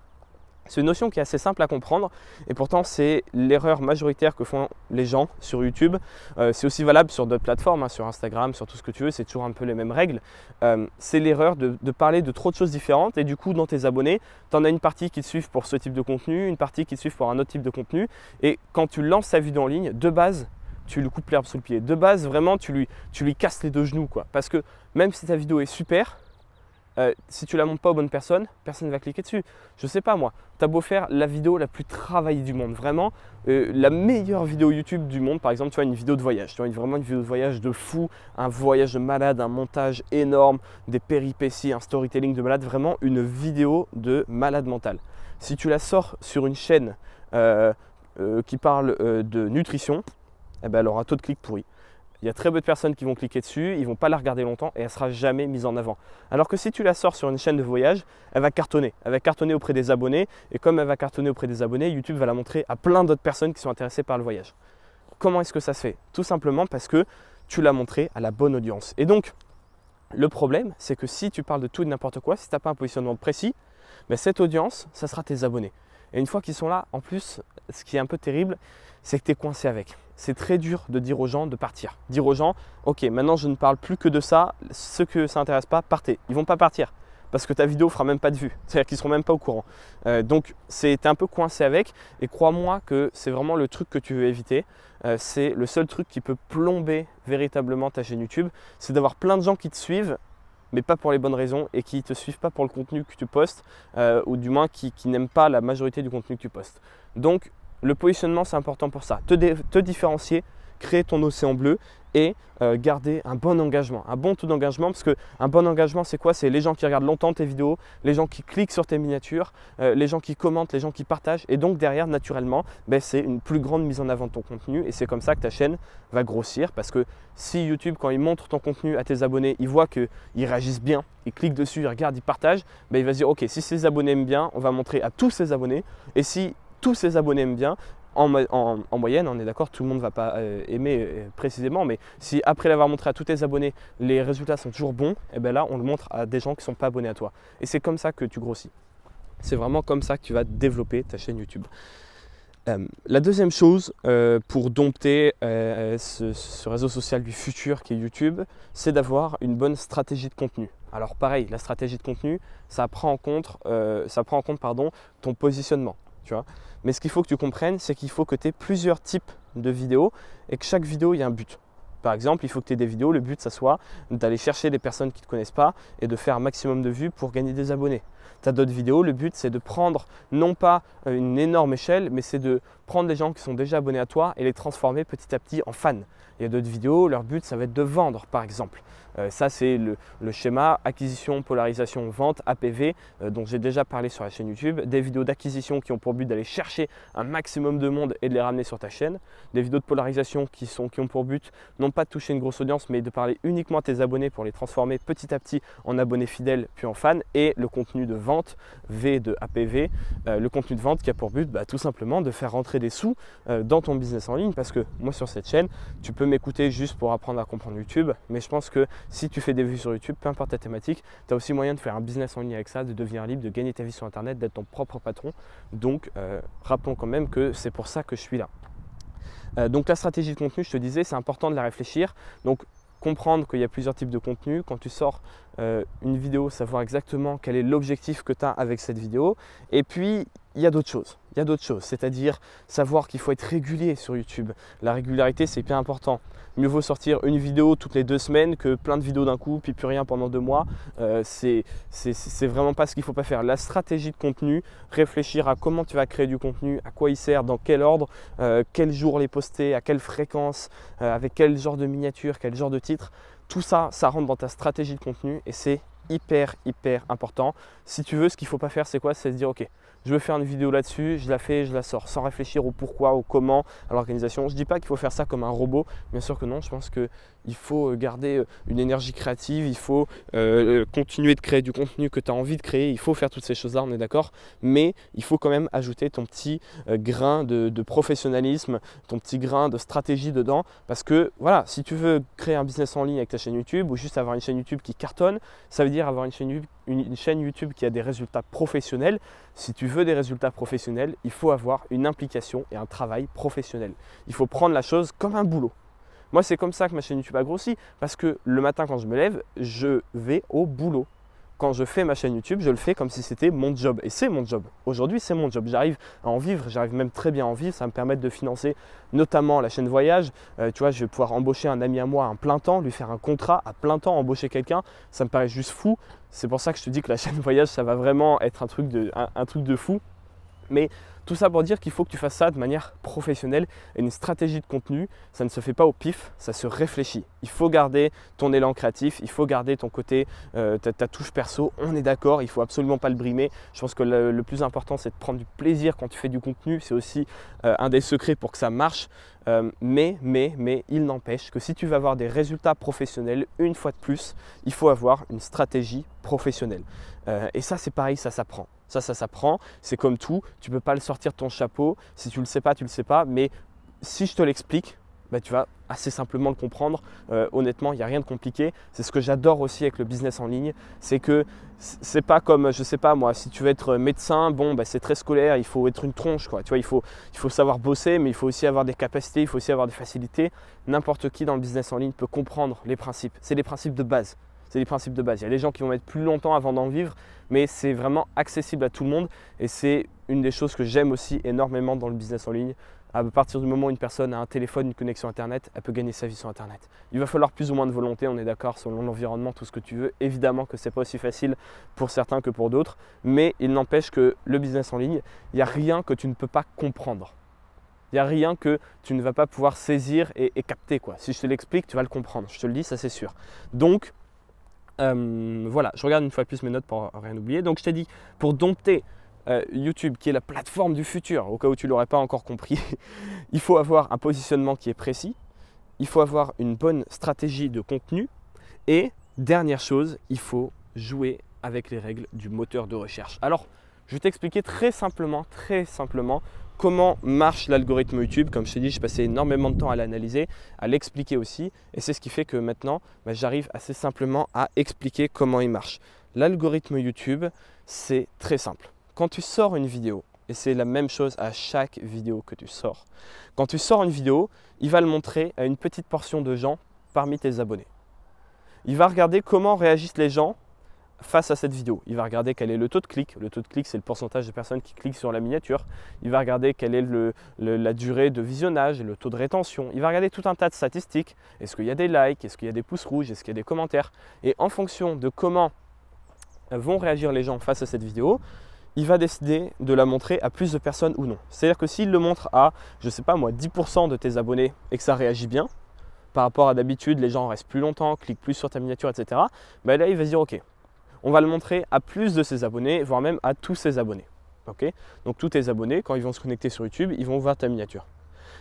C'est une notion qui est assez simple à comprendre et pourtant c'est l'erreur majoritaire que font les gens sur YouTube. Euh, c'est aussi valable sur d'autres plateformes, hein, sur Instagram, sur tout ce que tu veux, c'est toujours un peu les mêmes règles. Euh, c'est l'erreur de, parler de trop de choses différentes et du coup dans tes abonnés, tu en as une partie qui te suivent pour ce type de contenu, une partie qui te suivent pour un autre type de contenu et quand tu lances ta vidéo en ligne, de base, tu lui coupes l'herbe sous le pied. De base, vraiment, tu lui, tu lui casses les deux genoux. Quoi. Parce que même si ta vidéo est super, euh, si tu la montres pas aux bonnes personnes, personne ne va cliquer dessus. Je sais pas moi, tu as beau faire la vidéo la plus travaillée du monde, vraiment euh, la meilleure vidéo YouTube du monde, par exemple, tu vois une vidéo de voyage, tu vois vraiment une vidéo de voyage de fou, un voyage de malade, un montage énorme, des péripéties, un storytelling de malade, vraiment une vidéo de malade mental. Si tu la sors sur une chaîne euh, qui parle de nutrition, eh ben, elle aura un taux de clic pourri. Il y a très peu de personnes qui vont cliquer dessus, ils vont pas la regarder longtemps et elle ne sera jamais mise en avant. Alors que si tu la sors sur une chaîne de voyage, elle va cartonner. Elle va cartonner auprès des abonnés et comme elle va cartonner auprès des abonnés, YouTube va la montrer à plein d'autres personnes qui sont intéressées par le voyage. Comment est-ce que ça se fait? Tout simplement parce que tu l'as montré à la bonne audience. Et donc, le problème, c'est que si tu parles de tout et n'importe quoi, si tu n'as pas un positionnement précis, ben cette audience, ça sera tes abonnés. Et une fois qu'ils sont là, en plus, ce qui est un peu terrible, c'est que tu es coincé avec. C'est très dur de dire aux gens de partir. Dire aux gens, ok, maintenant je ne parle plus que de ça, ceux que ça n'intéresse pas, partez. Ils vont pas partir parce que ta vidéo fera même pas de vue. C'est-à-dire qu'ils seront même pas au courant. Euh, donc c'est un peu coincé avec. Et crois-moi que c'est vraiment le truc que tu veux éviter. Euh, c'est le seul truc qui peut plomber véritablement ta chaîne YouTube. C'est d'avoir plein de gens qui te suivent mais pas pour les bonnes raisons et qui ne te suivent pas pour le contenu que tu postes, euh, ou du moins qui, n'aiment pas la majorité du contenu que tu postes. Donc le positionnement c'est important pour ça, te différencier, créer ton océan bleu et euh, garder un bon engagement, un bon taux d'engagement. Parce qu'un bon engagement, c'est quoi? C'est les gens qui regardent longtemps tes vidéos, les gens qui cliquent sur tes miniatures, euh, les gens qui commentent, les gens qui partagent. Et donc derrière, naturellement, ben, c'est une plus grande mise en avant de ton contenu. Et c'est comme ça que ta chaîne va grossir. Parce que si YouTube, quand il montre ton contenu à tes abonnés, il voit qu'ils réagissent bien, ils cliquent dessus, ils regardent, ils partagent, ben, il va se dire, ok, si ces abonnés aiment bien, on va montrer à tous ces abonnés. Et si tous ces abonnés aiment bien, en, moyenne, on est d'accord, tout le monde ne va pas euh, aimer euh, précisément, mais si après l'avoir montré à tous tes abonnés, les résultats sont toujours bons, et eh bien là, on le montre à des gens qui ne sont pas abonnés à toi. Et c'est comme ça que tu grossis. C'est vraiment comme ça que tu vas développer ta chaîne YouTube. Euh, la deuxième chose pour dompter ce, ce, réseau social du futur qui est YouTube, c'est d'avoir une bonne stratégie de contenu. Alors pareil, la stratégie de contenu, ça prend en compte, ça prend en compte pardon, ton positionnement. Tu vois mais ce qu'il faut que tu comprennes, c'est qu'il faut que tu aies plusieurs types de vidéos et que chaque vidéo, il y a un but. Par exemple, il faut que tu aies des vidéos, le but, ça soit d'aller chercher des personnes qui ne te connaissent pas et de faire un maximum de vues pour gagner des abonnés. Tu as d'autres vidéos, le but, c'est de prendre non pas euh, une énorme échelle, mais c'est de prendre des gens qui sont déjà abonnés à toi et les transformer petit à petit en fans. Il y a d'autres vidéos, leur but, ça va être de vendre, par exemple. Euh, ça, c'est le, schéma acquisition, polarisation, vente, APV, euh, dont j'ai déjà parlé sur la chaîne YouTube. Des vidéos d'acquisition qui ont pour but d'aller chercher un maximum de monde et de les ramener sur ta chaîne. Des vidéos de polarisation qui, sont, qui ont pour but non pas de toucher une grosse audience, mais de parler uniquement à tes abonnés pour les transformer petit à petit en abonnés fidèles puis en fans. Et le contenu de vente, V de APV, euh, le contenu de vente qui a pour but bah, tout simplement de faire rentrer des sous dans ton business en ligne. Parce que moi, sur cette chaîne, tu peux m'écouter juste pour apprendre à comprendre YouTube, mais je pense que si tu fais des vues sur YouTube, peu importe ta thématique, tu as aussi moyen de faire un business en ligne avec ça, de devenir libre, de gagner ta vie sur Internet, d'être ton propre patron. Donc, euh, rappelons quand même que c'est pour ça que je suis là. Euh, donc la stratégie de contenu, je te disais, c'est important de la réfléchir. Donc comprendre qu'il y a plusieurs types de contenu. Quand tu sors euh, une vidéo, savoir exactement quel est l'objectif que tu as avec cette vidéo. Et puis, il y a d'autres choses. Il y a d'autres choses, c'est-à-dire savoir qu'il faut être régulier sur YouTube. La régularité, c'est bien important. Mieux vaut sortir une vidéo toutes les deux semaines que plein de vidéos d'un coup, puis plus rien pendant deux mois. Euh, c'est vraiment pas ce qu'il faut pas faire. La stratégie de contenu, réfléchir à comment tu vas créer du contenu, à quoi il sert, dans quel ordre, euh, quel jour les poster, à quelle fréquence, euh, avec quel genre de miniature, quel genre de titre. Tout ça, ça rentre dans ta stratégie de contenu et c'est hyper, hyper important. Si tu veux, ce qu'il ne faut pas faire, c'est quoi? C'est se dire, ok, je veux faire une vidéo là-dessus, je la fais, je la sors, sans réfléchir au pourquoi, au comment, à l'organisation. Je ne dis pas qu'il faut faire ça comme un robot, bien sûr que non, je pense qu'il faut euh, garder euh, une énergie créative, il faut euh, continuer de créer du contenu que tu as envie de créer, il faut faire toutes ces choses-là, on est d'accord, mais il faut quand même ajouter ton petit grain de, professionnalisme, ton petit grain de stratégie dedans, parce que voilà, si tu veux créer un business en ligne avec ta chaîne YouTube ou juste avoir une chaîne YouTube qui cartonne, ça veut dire avoir une, chaîne YouTube qui a des résultats professionnels, si tu veux des résultats professionnels, il faut avoir une implication et un travail professionnel. Il faut prendre la chose comme un boulot. Moi, c'est comme ça que ma chaîne YouTube a grossi, parce que le matin quand je me lève, je vais au boulot quand je fais ma chaîne YouTube, je le fais comme si c'était mon job. Et c'est mon job. Aujourd'hui, c'est mon job. J'arrive à en vivre, j'arrive même très bien à en vivre. Ça me permet de financer notamment la chaîne voyage. Euh, tu vois, je vais pouvoir embaucher un ami à moi à plein temps, lui faire un contrat à plein temps, embaucher quelqu'un. Ça me paraît juste fou. C'est pour ça que je te dis que la chaîne voyage, ça va vraiment être un truc de, un truc de fou. Mais tout ça pour dire qu'il faut que tu fasses ça de manière professionnelle une stratégie de contenu, ça ne se fait pas au pif, ça se réfléchit. Il faut garder ton élan créatif, il faut garder ton côté, euh, ta, touche perso, on est d'accord, il faut absolument pas le brimer. Je pense que le, plus important c'est de prendre du plaisir quand tu fais du contenu, c'est aussi euh, un des secrets pour que ça marche. Euh, mais, mais, mais, il n'empêche que si tu veux avoir des résultats professionnels, une fois de plus, il faut avoir une stratégie professionnelle. et ça c'est pareil, ça s'apprend. Ça, ça s'apprend. C'est comme tout. Tu peux pas le sortir de ton chapeau. Si tu le sais pas, tu le sais pas. Mais si je te l'explique, bah, tu vas assez simplement le comprendre. Euh, honnêtement, il n'y a rien de compliqué. C'est ce que j'adore aussi avec le business en ligne. C'est que c'est pas comme, je sais pas moi, si tu veux être médecin, bon, bah, c'est très scolaire, il faut être une tronche. Quoi. Tu vois, il, faut, il faut savoir bosser, mais il faut aussi avoir des capacités, il faut aussi avoir des facilités. N'importe qui dans le business en ligne peut comprendre les principes. C'est les principes de base. C'est les principes de base. Il y a des gens qui vont mettre plus longtemps avant d'en vivre, mais c'est vraiment accessible à tout le monde et c'est une des choses que j'aime aussi énormément dans le business en ligne. À partir du moment où une personne a un téléphone, une connexion Internet, elle peut gagner sa vie sur Internet. Il va falloir plus ou moins de volonté, on est d'accord, selon l'environnement, tout ce que tu veux. Évidemment que ce n'est pas aussi facile pour certains que pour d'autres, mais il n'empêche que le business en ligne, il n'y a rien que tu ne peux pas comprendre. Il n'y a rien que tu ne vas pas pouvoir saisir et, et capter. Quoi. Si je te l'explique, tu vas le comprendre. Je te le dis, ça c'est sûr. Donc, euh, voilà, je regarde une fois plus mes notes pour rien oublier. Donc je t'ai dit, pour dompter euh, YouTube, qui est la plateforme du futur, au cas où tu ne l'aurais pas encore compris, il faut avoir un positionnement qui est précis, il faut avoir une bonne stratégie de contenu, et dernière chose, il faut jouer avec les règles du moteur de recherche. Alors, je vais t'expliquer très simplement, très simplement comment marche l'algorithme YouTube. Comme je t'ai dit, j'ai passé énormément de temps à l'analyser, à l'expliquer aussi. Et c'est ce qui fait que maintenant, bah, j'arrive assez simplement à expliquer comment il marche. L'algorithme YouTube, c'est très simple. Quand tu sors une vidéo, et c'est la même chose à chaque vidéo que tu sors, quand tu sors une vidéo, il va le montrer à une petite portion de gens parmi tes abonnés. Il va regarder comment réagissent les gens face à cette vidéo. Il va regarder quel est le taux de clic. Le taux de clic, c'est le pourcentage de personnes qui cliquent sur la miniature. Il va regarder quelle est la durée de visionnage, le taux de rétention. Il va regarder tout un tas de statistiques. Est-ce qu'il y a des likes? Est-ce qu'il y a des pouces rouges? Est-ce qu'il y a des commentaires? Et en fonction de comment vont réagir les gens face à cette vidéo, il va décider de la montrer à plus de personnes ou non. C'est-à-dire que s'il le montre à, je ne sais pas moi, 10% de tes abonnés et que ça réagit bien, par rapport à d'habitude, les gens restent plus longtemps, cliquent plus sur ta miniature, etc. Ben là, il va se dire, ok, on va le montrer à plus de ses abonnés, voire même à tous ses abonnés. Donc tous tes abonnés, quand ils vont se connecter sur YouTube, ils vont voir ta miniature.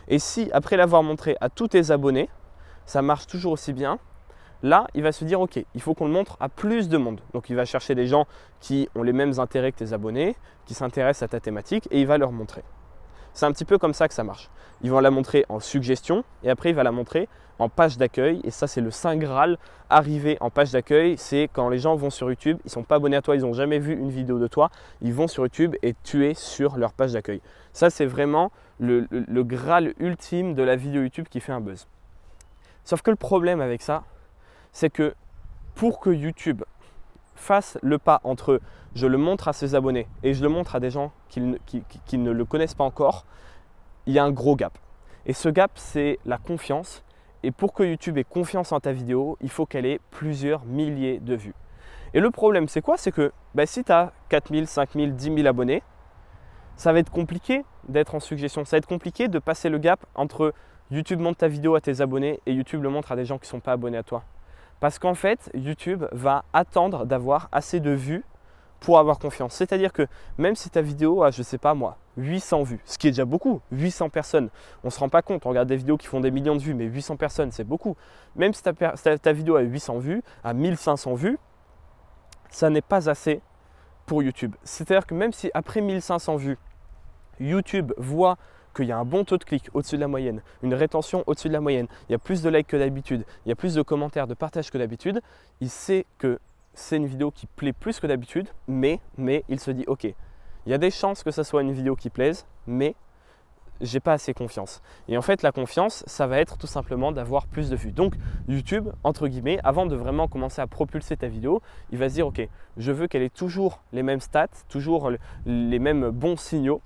Et si après l'avoir montré à tous tes abonnés, ça marche toujours aussi bien, là, il va se dire, OK, il faut qu'on le montre à plus de monde. Donc il va chercher des gens qui ont les mêmes intérêts que tes abonnés, qui s'intéressent à ta thématique, et il va leur montrer. C'est un petit peu comme ça que ça marche. Ils vont la montrer en suggestion et après il va la montrer en page d'accueil. Et ça, c'est le Saint Graal. Arriver en page d'accueil, c'est quand les gens vont sur YouTube, ils ne sont pas abonnés à toi, ils n'ont jamais vu une vidéo de toi, ils vont sur YouTube et tu es sur leur page d'accueil. Ça, c'est vraiment le, Graal ultime de la vidéo YouTube qui fait un buzz. Sauf que le problème avec ça, c'est que pour que YouTube fasse le pas entre je le montre à ses abonnés et je le montre à des gens qui ne le connaissent pas encore, il y a un gros gap. Et ce gap, c'est la confiance. Et pour que YouTube ait confiance en ta vidéo, il faut qu'elle ait plusieurs milliers de vues. Et le problème, c'est quoi? C'est que bah, si tu as 4000, 5000, 10 000 abonnés, ça va être compliqué d'être en suggestion. Ça va être compliqué de passer le gap entre YouTube montre ta vidéo à tes abonnés et YouTube le montre à des gens qui ne sont pas abonnés à toi. Parce qu'en fait, YouTube va attendre d'avoir assez de vues pour avoir confiance. C'est-à-dire que même si ta vidéo a, je sais pas moi, 800 vues, ce qui est déjà beaucoup, 800 personnes, on ne se rend pas compte, on regarde des vidéos qui font des millions de vues, mais 800 personnes, c'est beaucoup. Même si ta, ta vidéo a 800 vues, à 1500 vues, ça n'est pas assez pour YouTube. C'est-à-dire que même si après 1500 vues, YouTube voit qu'il y a un bon taux de clic au-dessus de la moyenne, une rétention au-dessus de la moyenne, il y a plus de likes que d'habitude, il y a plus de commentaires, de partages que d'habitude, il sait que c'est une vidéo qui plaît plus que d'habitude, mais, mais il se dit ok, il y a des chances que ce soit une vidéo qui plaise, mais j'ai pas assez confiance. Et en fait, la confiance, ça va être tout simplement d'avoir plus de vues. Donc, YouTube, entre guillemets, avant de vraiment commencer à propulser ta vidéo, il va se dire, OK, je veux qu'elle ait toujours les mêmes stats, toujours les mêmes bons signaux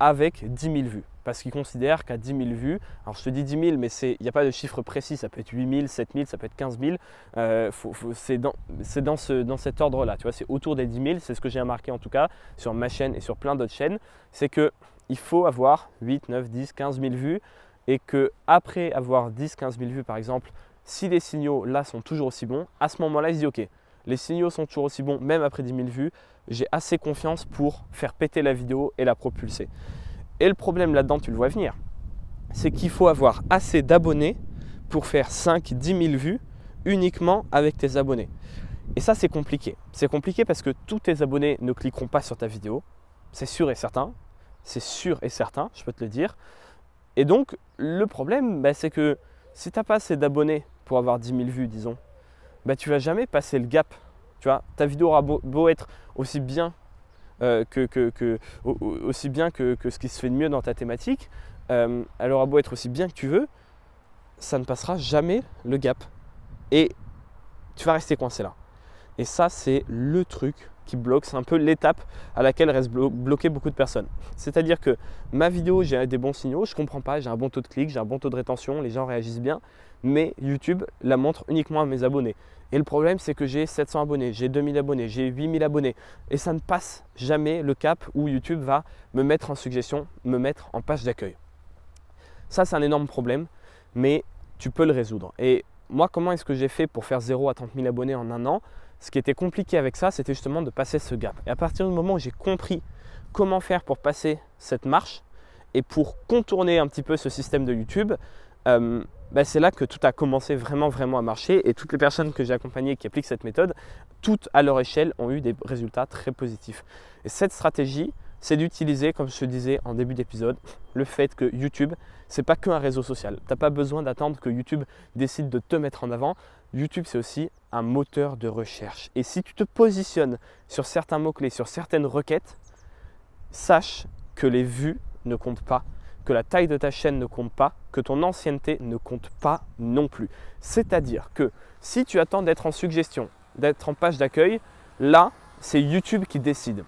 avec 10 000 vues. Parce qu'il considère qu'à 10 000 vues, alors je te dis 10 000, mais il n'y a pas de chiffre précis, ça peut être 8 000, 7 000, ça peut être 15 000. Euh, c'est dans, dans, ce, dans cet ordre-là, tu vois, c'est autour des 10 000, c'est ce que j'ai remarqué en tout cas sur ma chaîne et sur plein d'autres chaînes. C'est que il faut avoir 8, 9, 10, 15 000 vues et que après avoir 10, 15 000 vues par exemple, si les signaux là sont toujours aussi bons, à ce moment-là, il se dit ok, les signaux sont toujours aussi bons même après 10 000 vues, j'ai assez confiance pour faire péter la vidéo et la propulser. Et le problème là-dedans, tu le vois venir, c'est qu'il faut avoir assez d'abonnés pour faire 5, 10 000 vues uniquement avec tes abonnés. Et ça, c'est compliqué. C'est compliqué parce que tous tes abonnés ne cliqueront pas sur ta vidéo, c'est sûr et certain c'est sûr et certain, je peux te le dire. Et donc, le problème, bah, c'est que si tu n'as pas assez d'abonnés pour avoir 10 000 vues, disons, bah, tu vas jamais passer le gap. Tu vois, ta vidéo aura beau, être aussi bien, euh, que, aussi bien que, ce qui se fait de mieux dans ta thématique, elle aura beau être aussi bien que tu veux, ça ne passera jamais le gap. Et tu vas rester coincé là. Et ça, c'est le truc qui bloque, c'est un peu l'étape à laquelle restent bloquées beaucoup de personnes. C'est-à-dire que ma vidéo, j'ai des bons signaux, je comprends pas, j'ai un bon taux de clic, j'ai un bon taux de rétention, les gens réagissent bien, mais YouTube la montre uniquement à mes abonnés. Et le problème, c'est que j'ai 700 abonnés, j'ai 2000 abonnés, j'ai 8000 abonnés, et ça ne passe jamais le cap où YouTube va me mettre en suggestion, me mettre en page d'accueil. Ça, c'est un énorme problème, mais tu peux le résoudre. Et moi, comment est-ce que j'ai fait pour faire 0 à 30 000 abonnés en un an? Ce qui était compliqué avec ça, c'était justement de passer ce gap. Et à partir du moment où j'ai compris comment faire pour passer cette marche et pour contourner un petit peu ce système de YouTube, euh, bah, c'est là que tout a commencé vraiment vraiment à marcher et toutes les personnes que j'ai accompagnées qui appliquent cette méthode, toutes à leur échelle ont eu des résultats très positifs. Et cette stratégie, c'est d'utiliser, comme je te disais en début d'épisode, le fait que YouTube, c'est pas qu'un réseau social. Tu n'as pas besoin d'attendre que YouTube décide de te mettre en avant. YouTube, c'est aussi un moteur de recherche. Et si tu te positionnes sur certains mots-clés, sur certaines requêtes, sache que les vues ne comptent pas, que la taille de ta chaîne ne compte pas, que ton ancienneté ne compte pas non plus. C'est-à-dire que si tu attends d'être en suggestion, d'être en page d'accueil, là, c'est YouTube qui décide.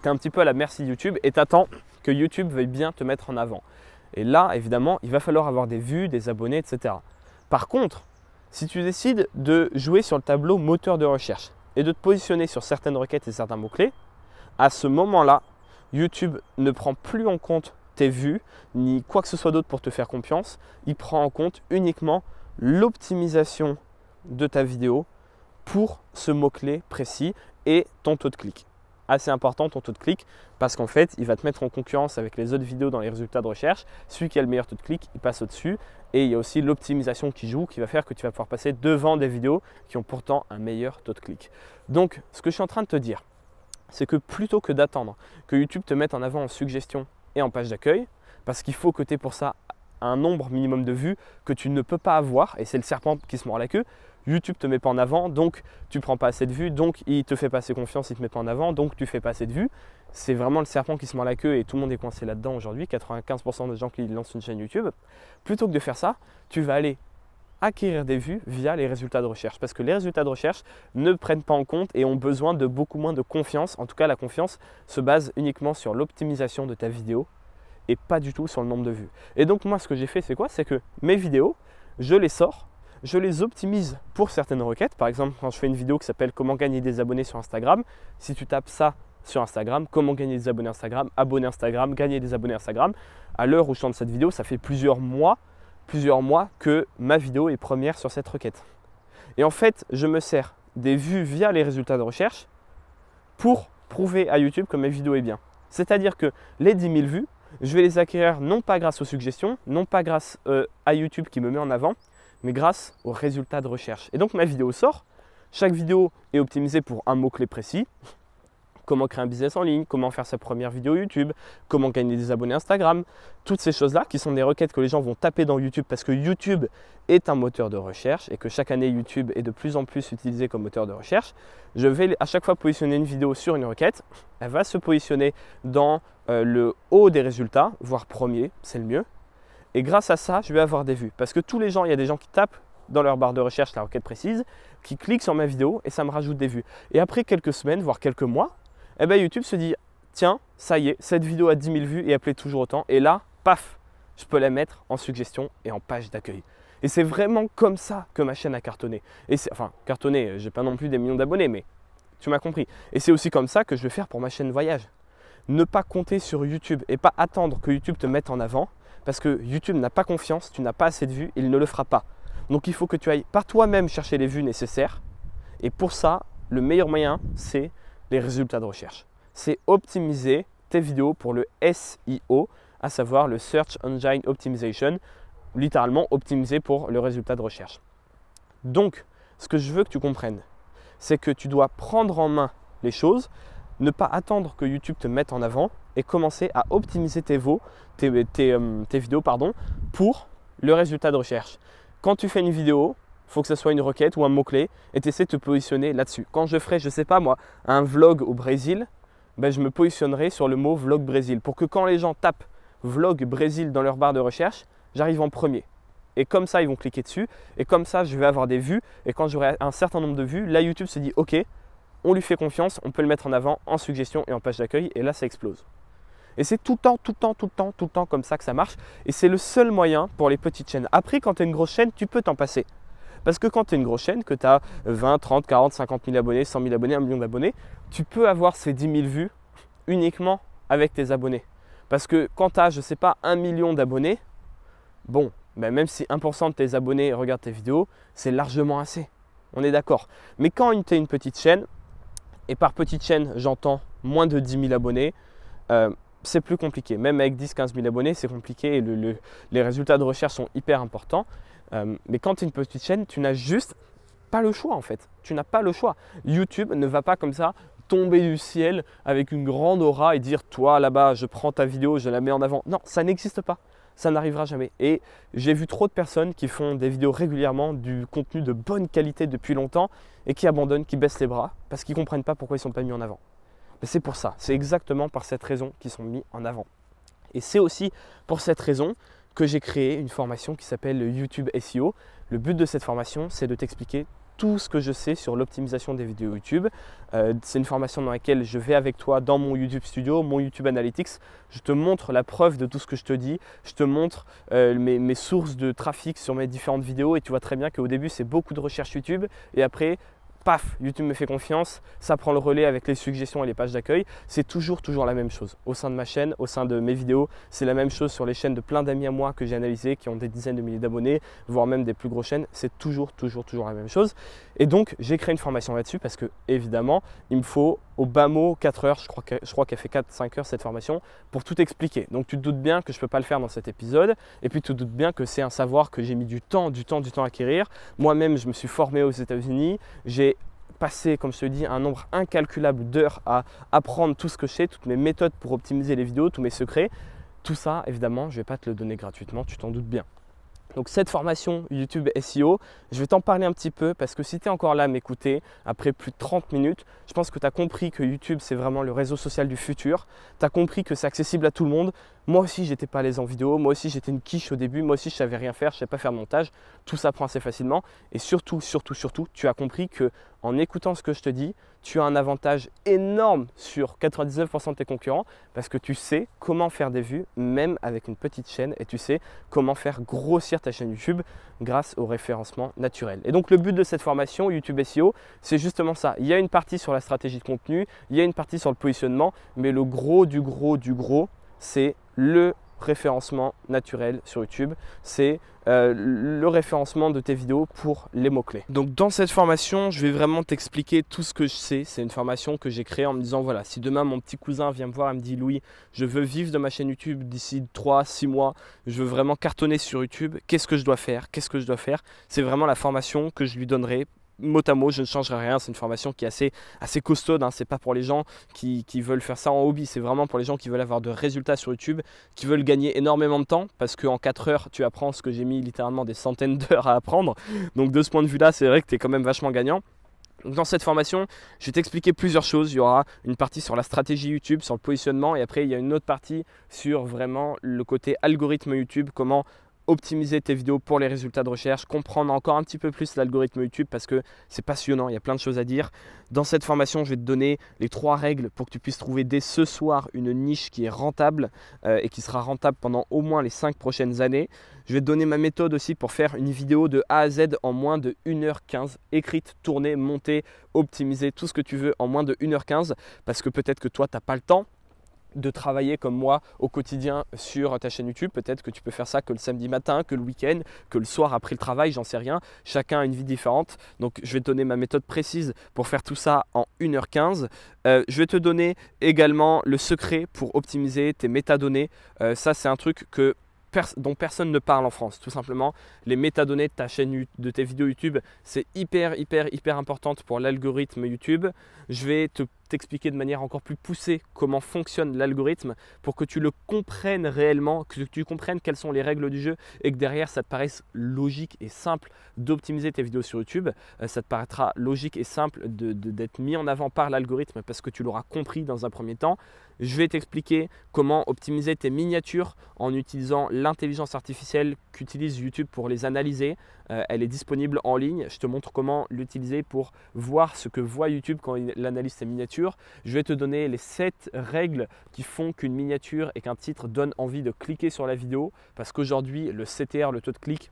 Tu es un petit peu à la merci YouTube et tu attends que YouTube veuille bien te mettre en avant. Et là, évidemment, il va falloir avoir des vues, des abonnés, etc. Par contre, si tu décides de jouer sur le tableau moteur de recherche et de te positionner sur certaines requêtes et certains mots-clés, à ce moment-là, YouTube ne prend plus en compte tes vues ni quoi que ce soit d'autre pour te faire confiance. Il prend en compte uniquement l'optimisation de ta vidéo pour ce mot-clé précis et ton taux de clic assez important ton taux de clic parce qu'en fait, il va te mettre en concurrence avec les autres vidéos dans les résultats de recherche. Celui qui a le meilleur taux de clic, il passe au-dessus. Et il y a aussi l'optimisation qui joue, qui va faire que tu vas pouvoir passer devant des vidéos qui ont pourtant un meilleur taux de clic. Donc, ce que je suis en train de te dire, c'est que plutôt que d'attendre que YouTube te mette en avant en suggestion et en page d'accueil, parce qu'il faut que tu aies pour ça un nombre minimum de vues que tu ne peux pas avoir, et c'est le serpent qui se mord la queue, YouTube te met pas en avant, donc tu prends pas assez de vues, donc il te fait pas assez confiance, il te met pas en avant, donc tu fais pas assez de vues. C'est vraiment le serpent qui se mord la queue et tout le monde est coincé là-dedans aujourd'hui, 95% des gens qui lancent une chaîne YouTube. Plutôt que de faire ça, tu vas aller acquérir des vues via les résultats de recherche. Parce que les résultats de recherche ne prennent pas en compte et ont besoin de beaucoup moins de confiance. En tout cas, la confiance se base uniquement sur l'optimisation de ta vidéo et pas du tout sur le nombre de vues. Et donc moi, ce que j'ai fait, c'est quoi? C'est que mes vidéos, je les sors, je les optimise pour certaines requêtes. Par exemple, quand je fais une vidéo qui s'appelle Comment gagner des abonnés sur Instagram, si tu tapes ça sur Instagram, comment gagner des abonnés Instagram, abonner Instagram, gagner des abonnés Instagram, à l'heure où je tourne cette vidéo, ça fait plusieurs mois plusieurs mois que ma vidéo est première sur cette requête. Et en fait, je me sers des vues via les résultats de recherche pour prouver à YouTube que ma vidéo est bien. C'est-à-dire que les 10 000 vues, je vais les acquérir non pas grâce aux suggestions, non pas grâce euh, à YouTube qui me met en avant, mais grâce aux résultats de recherche. Et donc ma vidéo sort, chaque vidéo est optimisée pour un mot-clé précis, comment créer un business en ligne, comment faire sa première vidéo YouTube, comment gagner des abonnés Instagram, toutes ces choses-là qui sont des requêtes que les gens vont taper dans YouTube parce que YouTube est un moteur de recherche et que chaque année YouTube est de plus en plus utilisé comme moteur de recherche. Je vais à chaque fois positionner une vidéo sur une requête, elle va se positionner dans euh, le haut des résultats, voire premier, c'est le mieux. Et grâce à ça, je vais avoir des vues parce que tous les gens, il y a des gens qui tapent dans leur barre de recherche la requête précise, qui cliquent sur ma vidéo et ça me rajoute des vues. Et après quelques semaines, voire quelques mois, eh bien YouTube se dit tiens, ça y est, cette vidéo a 10 000 vues et elle toujours autant. Et là, paf, je peux la mettre en suggestion et en page d'accueil. Et c'est vraiment comme ça que ma chaîne a cartonné. Et enfin, cartonné, j'ai pas non plus des millions d'abonnés, mais tu m'as compris. Et c'est aussi comme ça que je vais faire pour ma chaîne voyage. Ne pas compter sur YouTube et pas attendre que YouTube te mette en avant, parce que YouTube n'a pas confiance, tu n'as pas assez de vues, il ne le fera pas. Donc il faut que tu ailles par toi-même chercher les vues nécessaires. Et pour ça, le meilleur moyen, c'est les résultats de recherche. C'est optimiser tes vidéos pour le SEO, à savoir le Search Engine Optimization, littéralement optimiser pour le résultat de recherche. Donc, ce que je veux que tu comprennes, c'est que tu dois prendre en main les choses, ne pas attendre que YouTube te mette en avant et commencer à optimiser tes, euh, tes vidéos pardon, pour le résultat de recherche. Quand tu fais une vidéo, faut que ce soit une requête ou un mot-clé et tu essaies de te positionner là-dessus. Quand je ferai, je ne sais pas moi, un vlog au Brésil, ben, je me positionnerai sur le mot vlog Brésil pour que quand les gens tapent vlog Brésil dans leur barre de recherche, j'arrive en premier. Et comme ça, ils vont cliquer dessus et comme ça, je vais avoir des vues et quand j'aurai un certain nombre de vues, là YouTube se dit OK, on lui fait confiance, on peut le mettre en avant en suggestion et en page d'accueil et là ça explose. Et c'est tout le temps, tout le temps, tout le temps, tout le temps comme ça que ça marche. Et c'est le seul moyen pour les petites chaînes. Après, quand tu as une grosse chaîne, tu peux t'en passer. Parce que quand tu es une grosse chaîne, que tu as 20, 30, 40, 50 000 abonnés, 100 000 abonnés, 1 million d'abonnés, tu peux avoir ces 10 000 vues uniquement avec tes abonnés. Parce que quand tu as, je ne sais pas, 1 million d'abonnés, bon, ben même si 1% de tes abonnés regardent tes vidéos, c'est largement assez. On est d'accord. Mais quand tu es une petite chaîne, et par petite chaîne, j'entends moins de 10 000 abonnés, euh, c'est plus compliqué. Même avec 10-15 000 abonnés, c'est compliqué et les résultats de recherche sont hyper importants. Euh, mais quand tu es une petite chaîne, tu n'as juste pas le choix en fait. Tu n'as pas le choix. YouTube ne va pas comme ça tomber du ciel avec une grande aura et dire toi là-bas, je prends ta vidéo, je la mets en avant. Non, ça n'existe pas. Ça n'arrivera jamais. Et j'ai vu trop de personnes qui font des vidéos régulièrement, du contenu de bonne qualité depuis longtemps et qui abandonnent, qui baissent les bras parce qu'ils ne comprennent pas pourquoi ils ne sont pas mis en avant. C'est pour ça, c'est exactement par cette raison qu'ils sont mis en avant. Et c'est aussi pour cette raison que j'ai créé une formation qui s'appelle YouTube SEO. Le but de cette formation, c'est de t'expliquer tout ce que je sais sur l'optimisation des vidéos YouTube. Euh, c'est une formation dans laquelle je vais avec toi dans mon YouTube Studio, mon YouTube Analytics. Je te montre la preuve de tout ce que je te dis. Je te montre euh, mes, mes, sources de trafic sur mes différentes vidéos et tu vois très bien qu'au début c'est beaucoup de recherche YouTube et après paf, YouTube me fait confiance, ça prend le relais avec les suggestions et les pages d'accueil. C'est toujours, toujours la même chose. Au sein de ma chaîne, au sein de mes vidéos, c'est la même chose sur les chaînes de plein d'amis à moi que j'ai analysées, qui ont des dizaines de milliers d'abonnés, voire même des plus grosses chaînes. C'est toujours, toujours, toujours la même chose. Et donc, j'ai créé une formation là-dessus parce que, évidemment, il me faut au bas mot 4 heures, je crois qu'elle fait 4-5 heures cette formation, pour tout expliquer. Donc, tu te doutes bien que je ne peux pas le faire dans cet épisode. Et puis, tu te doutes bien que c'est un savoir que j'ai mis du temps, du temps, du temps à acquérir. Moi-même, je me suis formé aux États-Unis. J'ai passé, comme je te dis, un nombre incalculable d'heures à apprendre tout ce que je sais, toutes mes méthodes pour optimiser les vidéos, tous mes secrets. Tout ça, évidemment, je ne vais pas te le donner gratuitement, tu t'en doutes bien. Donc cette formation YouTube SEO, je vais t'en parler un petit peu parce que si tu es encore là à m'écouter après plus de 30 minutes, je pense que tu as compris que YouTube c'est vraiment le réseau social du futur. Tu as compris que c'est accessible à tout le monde. Moi aussi j'étais pas à l'aise en vidéo, moi aussi j'étais une quiche au début, moi aussi je savais rien faire, je savais pas faire montage. Tout ça prend assez facilement. Et surtout, surtout, surtout, tu as compris que en écoutant ce que je te dis, tu as un avantage énorme sur 99% de tes concurrents parce que tu sais comment faire des vues même avec une petite chaîne. Et tu sais comment faire grossir ta chaîne YouTube grâce au référencement naturel. Et donc le but de cette formation YouTube SEO, c'est justement ça. Il y a une partie sur la stratégie de contenu, il y a une partie sur le positionnement, mais le gros du gros du gros, c'est le référencement naturel sur YouTube. C'est euh, le référencement de tes vidéos pour les mots-clés. Donc dans cette formation, je vais vraiment t'expliquer tout ce que je sais. C'est une formation que j'ai créée en me disant, voilà, si demain mon petit cousin vient me voir et me dit, Louis, je veux vivre de ma chaîne YouTube d'ici 3-6 mois, je veux vraiment cartonner sur YouTube, qu'est-ce que je dois faire? Qu'est-ce que je dois faire? C'est vraiment la formation que je lui donnerai mot à mot, je ne changerai rien. C'est une formation qui est assez, assez costaude. Hein. C'est pas pour les gens qui, veulent faire ça en hobby. C'est vraiment pour les gens qui veulent avoir de résultats sur YouTube, qui veulent gagner énormément de temps parce qu'en 4 heures, tu apprends ce que j'ai mis littéralement des centaines d'heures à apprendre. Donc, de ce point de vue-là, c'est vrai que tu es quand même vachement gagnant. Dans cette formation, je vais t'expliquer plusieurs choses. Il y aura une partie sur la stratégie YouTube, sur le positionnement, et après il y a une autre partie sur vraiment le côté algorithme YouTube, comment optimiser tes vidéos pour les résultats de recherche, comprendre encore un petit peu plus l'algorithme YouTube parce que c'est passionnant, il y a plein de choses à dire. Dans cette formation, je vais te donner les trois règles pour que tu puisses trouver dès ce soir une niche qui est rentable euh, et qui sera rentable pendant au moins les cinq prochaines années. Je vais te donner ma méthode aussi pour faire une vidéo de A à Z en moins de 1h15, écrite, tournée, montée, optimisée, tout ce que tu veux en moins de 1h15 parce que peut-être que toi, tu n'as pas le temps de travailler comme moi au quotidien sur ta chaîne YouTube. Peut-être que tu peux faire ça que le samedi matin, que le week-end, que le soir après le travail, j'en sais rien. Chacun a une vie différente. Donc je vais te donner ma méthode précise pour faire tout ça en 1h15. Euh, je vais te donner également le secret pour optimiser tes métadonnées. Euh, ça c'est un truc dont personne ne parle en France. Tout simplement, les métadonnées de ta chaîne, de tes vidéos YouTube, c'est hyper, hyper, hyper importante pour l'algorithme YouTube. Je vais te t'expliquer de manière encore plus poussée comment fonctionne l'algorithme pour que tu le comprennes réellement, que tu comprennes quelles sont les règles du jeu et que derrière ça te paraisse logique et simple d'optimiser tes vidéos sur YouTube. Euh, ça te paraîtra logique et simple d'être mis en avant par l'algorithme parce que tu l'auras compris dans un premier temps. Je vais t'expliquer comment optimiser tes miniatures en utilisant l'intelligence artificielle qu'utilise YouTube pour les analyser. Euh, elle est disponible en ligne. Je te montre comment l'utiliser pour voir ce que voit YouTube quand il analyse tes miniatures. Je vais te donner les 7 règles qui font qu'une miniature et qu'un titre donnent envie de cliquer sur la vidéo parce qu'aujourd'hui, le CTR, le taux de clic,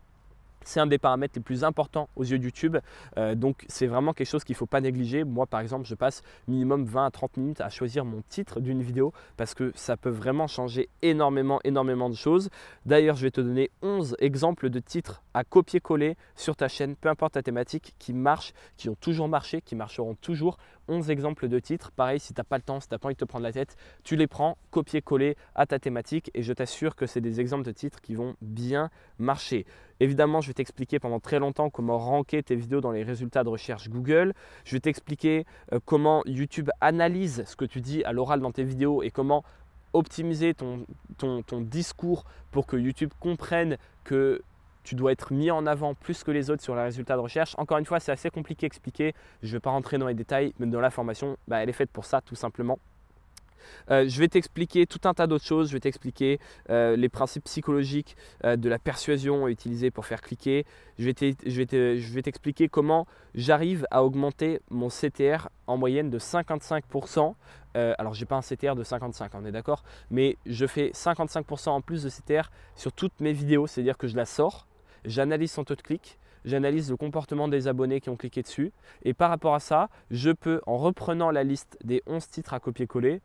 c'est un des paramètres les plus importants aux yeux de YouTube. Euh, donc c'est vraiment quelque chose qu'il ne faut pas négliger. Moi par exemple, je passe minimum 20 à 30 minutes à choisir mon titre d'une vidéo parce que ça peut vraiment changer énormément, énormément de choses. D'ailleurs, je vais te donner 11 exemples de titres copier-coller sur ta chaîne, peu importe ta thématique, qui marchent, qui ont toujours marché, qui marcheront toujours 11 exemples de titres. Pareil, si tu n'as pas le temps, si tu n'as pas envie de te prendre la tête, tu les prends, copier-coller à ta thématique et je t'assure que c'est des exemples de titres qui vont bien marcher. Évidemment, je vais t'expliquer pendant très longtemps comment ranker tes vidéos dans les résultats de recherche Google. Je vais t'expliquer euh, comment YouTube analyse ce que tu dis à l'oral dans tes vidéos et comment optimiser ton discours pour que YouTube comprenne que tu dois être mis en avant plus que les autres sur les résultats de recherche. Encore une fois, c'est assez compliqué à expliquer. Je ne vais pas rentrer dans les détails, mais dans la formation, bah, elle est faite pour ça tout simplement. Euh, je vais t'expliquer tout un tas d'autres choses. Je vais t'expliquer euh, les principes psychologiques euh, de la persuasion utilisée pour faire cliquer. Je vais t'expliquer comment j'arrive à augmenter mon CTR en moyenne de 55%. alors, je n'ai pas un CTR de 55%, on est d'accord, mais je fais 55% en plus de CTR sur toutes mes vidéos, c'est-à-dire que je la sors j'analyse son taux de clic, j'analyse le comportement des abonnés qui ont cliqué dessus. Et par rapport à ça, je peux, en reprenant la liste des 11 titres à copier-coller,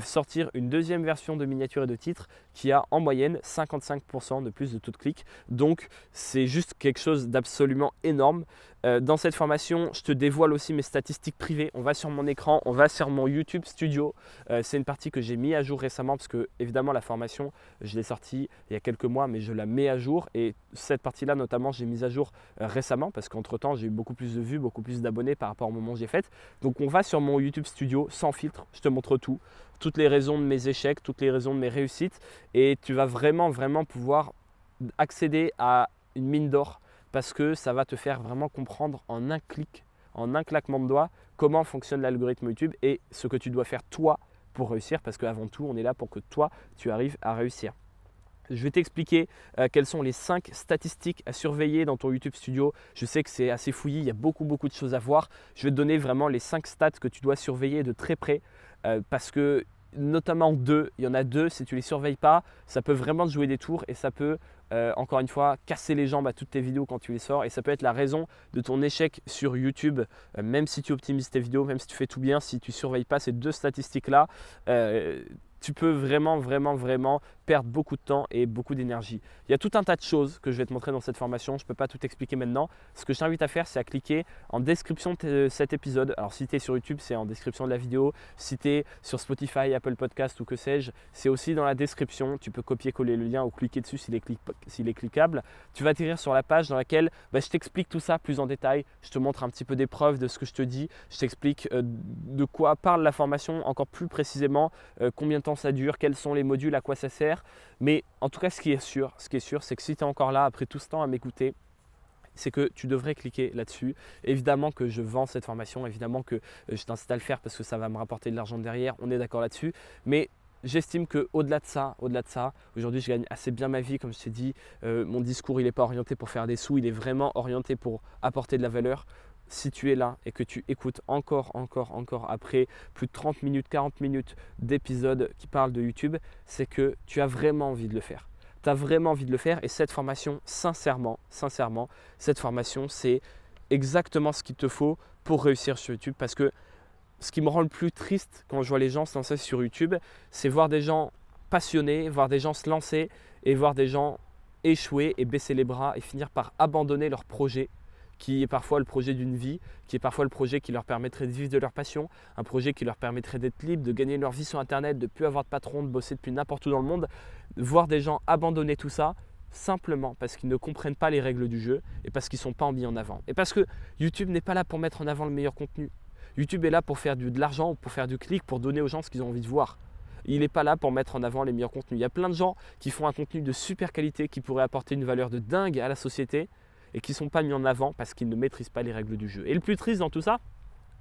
sortir une deuxième version de miniature et de titre qui a en moyenne 55% de plus de taux de clic. Donc c'est juste quelque chose d'absolument énorme. Euh, dans cette formation, je te dévoile aussi mes statistiques privées. On va sur mon écran, on va sur mon YouTube Studio. Euh, c'est une partie que j'ai mis à jour récemment parce que évidemment la formation, je l'ai sortie il y a quelques mois, mais je la mets à jour. Et cette partie-là notamment, j'ai mis à jour euh, récemment parce qu'entre-temps, j'ai eu beaucoup plus de vues, beaucoup plus d'abonnés par rapport au moment où j'ai fait. Donc on va sur mon YouTube Studio sans filtre, je te montre tout toutes les raisons de mes échecs, toutes les raisons de mes réussites et tu vas vraiment, vraiment pouvoir accéder à une mine d'or parce que ça va te faire vraiment comprendre en un clic, en un claquement de doigts, comment fonctionne l'algorithme YouTube et ce que tu dois faire toi pour réussir parce qu'avant tout, on est là pour que toi, tu arrives à réussir. Je vais t'expliquer euh, quelles sont les 5 statistiques à surveiller dans ton YouTube Studio. Je sais que c'est assez fouillis, il y a beaucoup beaucoup de choses à voir. Je vais te donner vraiment les 5 stats que tu dois surveiller de très près euh, parce que notamment deux, il y en a deux, si tu les surveilles pas, ça peut vraiment te jouer des tours et ça peut euh, encore une fois, casser les jambes à toutes tes vidéos quand tu les sors. Et ça peut être la raison de ton échec sur YouTube, même si tu optimises tes vidéos, même si tu fais tout bien, si tu surveilles pas ces deux statistiques-là, tu peux vraiment, vraiment, vraiment perdre beaucoup de temps et beaucoup d'énergie. Il y a tout un tas de choses que je vais te montrer dans cette formation. Je ne peux pas tout expliquer maintenant. Ce que je t'invite à faire, c'est à cliquer en description de cet épisode. Alors, si tu es sur YouTube, c'est en description de la vidéo. Si tu es sur Spotify, Apple Podcast ou que sais-je, c'est aussi dans la description. Tu peux copier-coller le lien ou cliquer dessus s'il est, cliquable. Tu vas atterrir sur la page dans laquelle bah, je t'explique tout ça plus en détail. Je te montre un petit peu des preuves de ce que je te dis. Je t'explique euh, de quoi parle la formation encore plus précisément, euh, combien de temps ça dure, quels sont les modules, à quoi ça sert. Mais en tout cas, ce qui est sûr, ce qui est sûr, c'est que si tu es encore là après tout ce temps à m'écouter, c'est que tu devrais cliquer là-dessus. Évidemment que je vends cette formation, évidemment que euh, je t'incite à le faire parce que ça va me rapporter de l'argent derrière, on est d'accord là-dessus. Mais j'estime que au-delà de ça, au-delà de ça, aujourd'hui je gagne assez bien ma vie, comme je t'ai dit. Euh, mon discours il n'est pas orienté pour faire des sous, il est vraiment orienté pour apporter de la valeur si tu es là et que tu écoutes encore, encore, encore après plus de 30 minutes, 40 minutes d'épisodes qui parlent de YouTube, c'est que tu as vraiment envie de le faire. Tu as vraiment envie de le faire et cette formation, sincèrement, sincèrement, cette formation, c'est exactement ce qu'il te faut pour réussir sur YouTube parce que ce qui me rend le plus triste quand je vois les gens se lancer sur YouTube, c'est voir des gens passionnés, voir des gens se lancer et voir des gens échouer et baisser les bras et finir par abandonner leur projet qui est parfois le projet d'une vie, qui est parfois le projet qui leur permettrait de vivre de leur passion, un projet qui leur permettrait d'être libre, de gagner leur vie sur Internet, de ne plus avoir de patron, de bosser depuis n'importe où dans le monde, voir des gens abandonner tout ça simplement parce qu'ils ne comprennent pas les règles du jeu et parce qu'ils ne sont pas mis en avant. Et parce que YouTube n'est pas là pour mettre en avant le meilleur contenu. YouTube est là pour faire du, de l'argent, pour faire du clic, pour donner aux gens ce qu'ils ont envie de voir. Il n'est pas là pour mettre en avant les meilleurs contenus. Il y a plein de gens qui font un contenu de super qualité qui pourrait apporter une valeur de dingue à la société et qui ne sont pas mis en avant parce qu'ils ne maîtrisent pas les règles du jeu. Et le plus triste dans tout ça,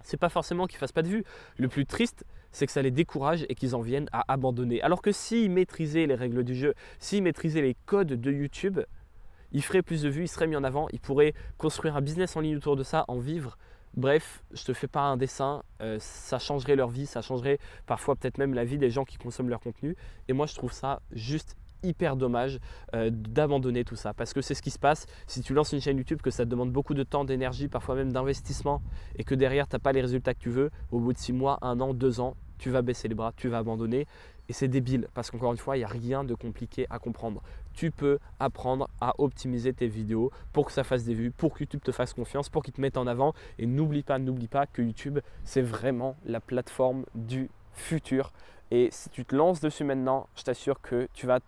c'est pas forcément qu'ils fassent pas de vues. Le plus triste, c'est que ça les décourage et qu'ils en viennent à abandonner. Alors que s'ils maîtrisaient les règles du jeu, s'ils maîtrisaient les codes de YouTube, ils feraient plus de vues, ils seraient mis en avant, ils pourraient construire un business en ligne autour de ça, en vivre. Bref, je te fais pas un dessin, euh, ça changerait leur vie, ça changerait parfois peut-être même la vie des gens qui consomment leur contenu. Et moi, je trouve ça juste hyper dommage euh, d'abandonner tout ça parce que c'est ce qui se passe si tu lances une chaîne YouTube que ça te demande beaucoup de temps, d'énergie, parfois même d'investissement et que derrière tu n'as pas les résultats que tu veux, au bout de 6 mois, 1 an, 2 ans, tu vas baisser les bras, tu vas abandonner et c'est débile parce qu'encore une fois, il n'y a rien de compliqué à comprendre. Tu peux apprendre à optimiser tes vidéos pour que ça fasse des vues, pour que YouTube te fasse confiance, pour qu'il te mette en avant et n'oublie pas, n'oublie pas que YouTube c'est vraiment la plateforme du futur. Et si tu te lances dessus maintenant, je t'assure que tu vas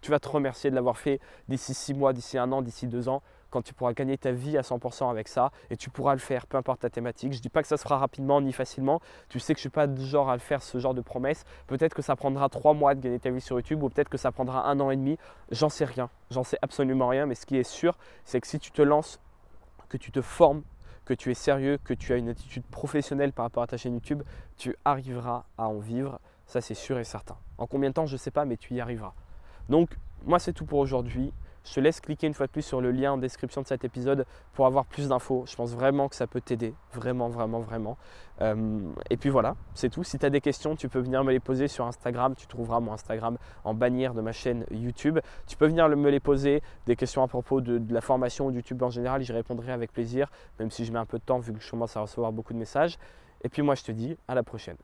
tu vas te remercier de l'avoir fait d'ici six mois, d'ici un an, d'ici deux ans, quand tu pourras gagner ta vie à 100% avec ça et tu pourras le faire, peu importe ta thématique. Je ne dis pas que ça se fera rapidement ni facilement. Tu sais que je ne suis pas du genre à le faire ce genre de promesse. Peut-être que ça prendra trois mois de gagner ta vie sur YouTube ou peut-être que ça prendra un an et demi. J'en sais rien. J'en sais absolument rien. Mais ce qui est sûr, c'est que si tu te lances, que tu te formes, que tu es sérieux, que tu as une attitude professionnelle par rapport à ta chaîne YouTube, tu arriveras à en vivre. Ça, c'est sûr et certain. En combien de temps, je ne sais pas, mais tu y arriveras. Donc, moi, c'est tout pour aujourd'hui. Je te laisse cliquer une fois de plus sur le lien en description de cet épisode pour avoir plus d'infos. Je pense vraiment que ça peut t'aider. Vraiment, vraiment, vraiment. Euh, et puis voilà, c'est tout. Si tu as des questions, tu peux venir me les poser sur Instagram. Tu trouveras mon Instagram en bannière de ma chaîne YouTube. Tu peux venir me les poser, des questions à propos de, la formation ou YouTube en général. J'y répondrai avec plaisir, même si je mets un peu de temps vu que je commence à recevoir beaucoup de messages. Et puis moi, je te dis à la prochaine.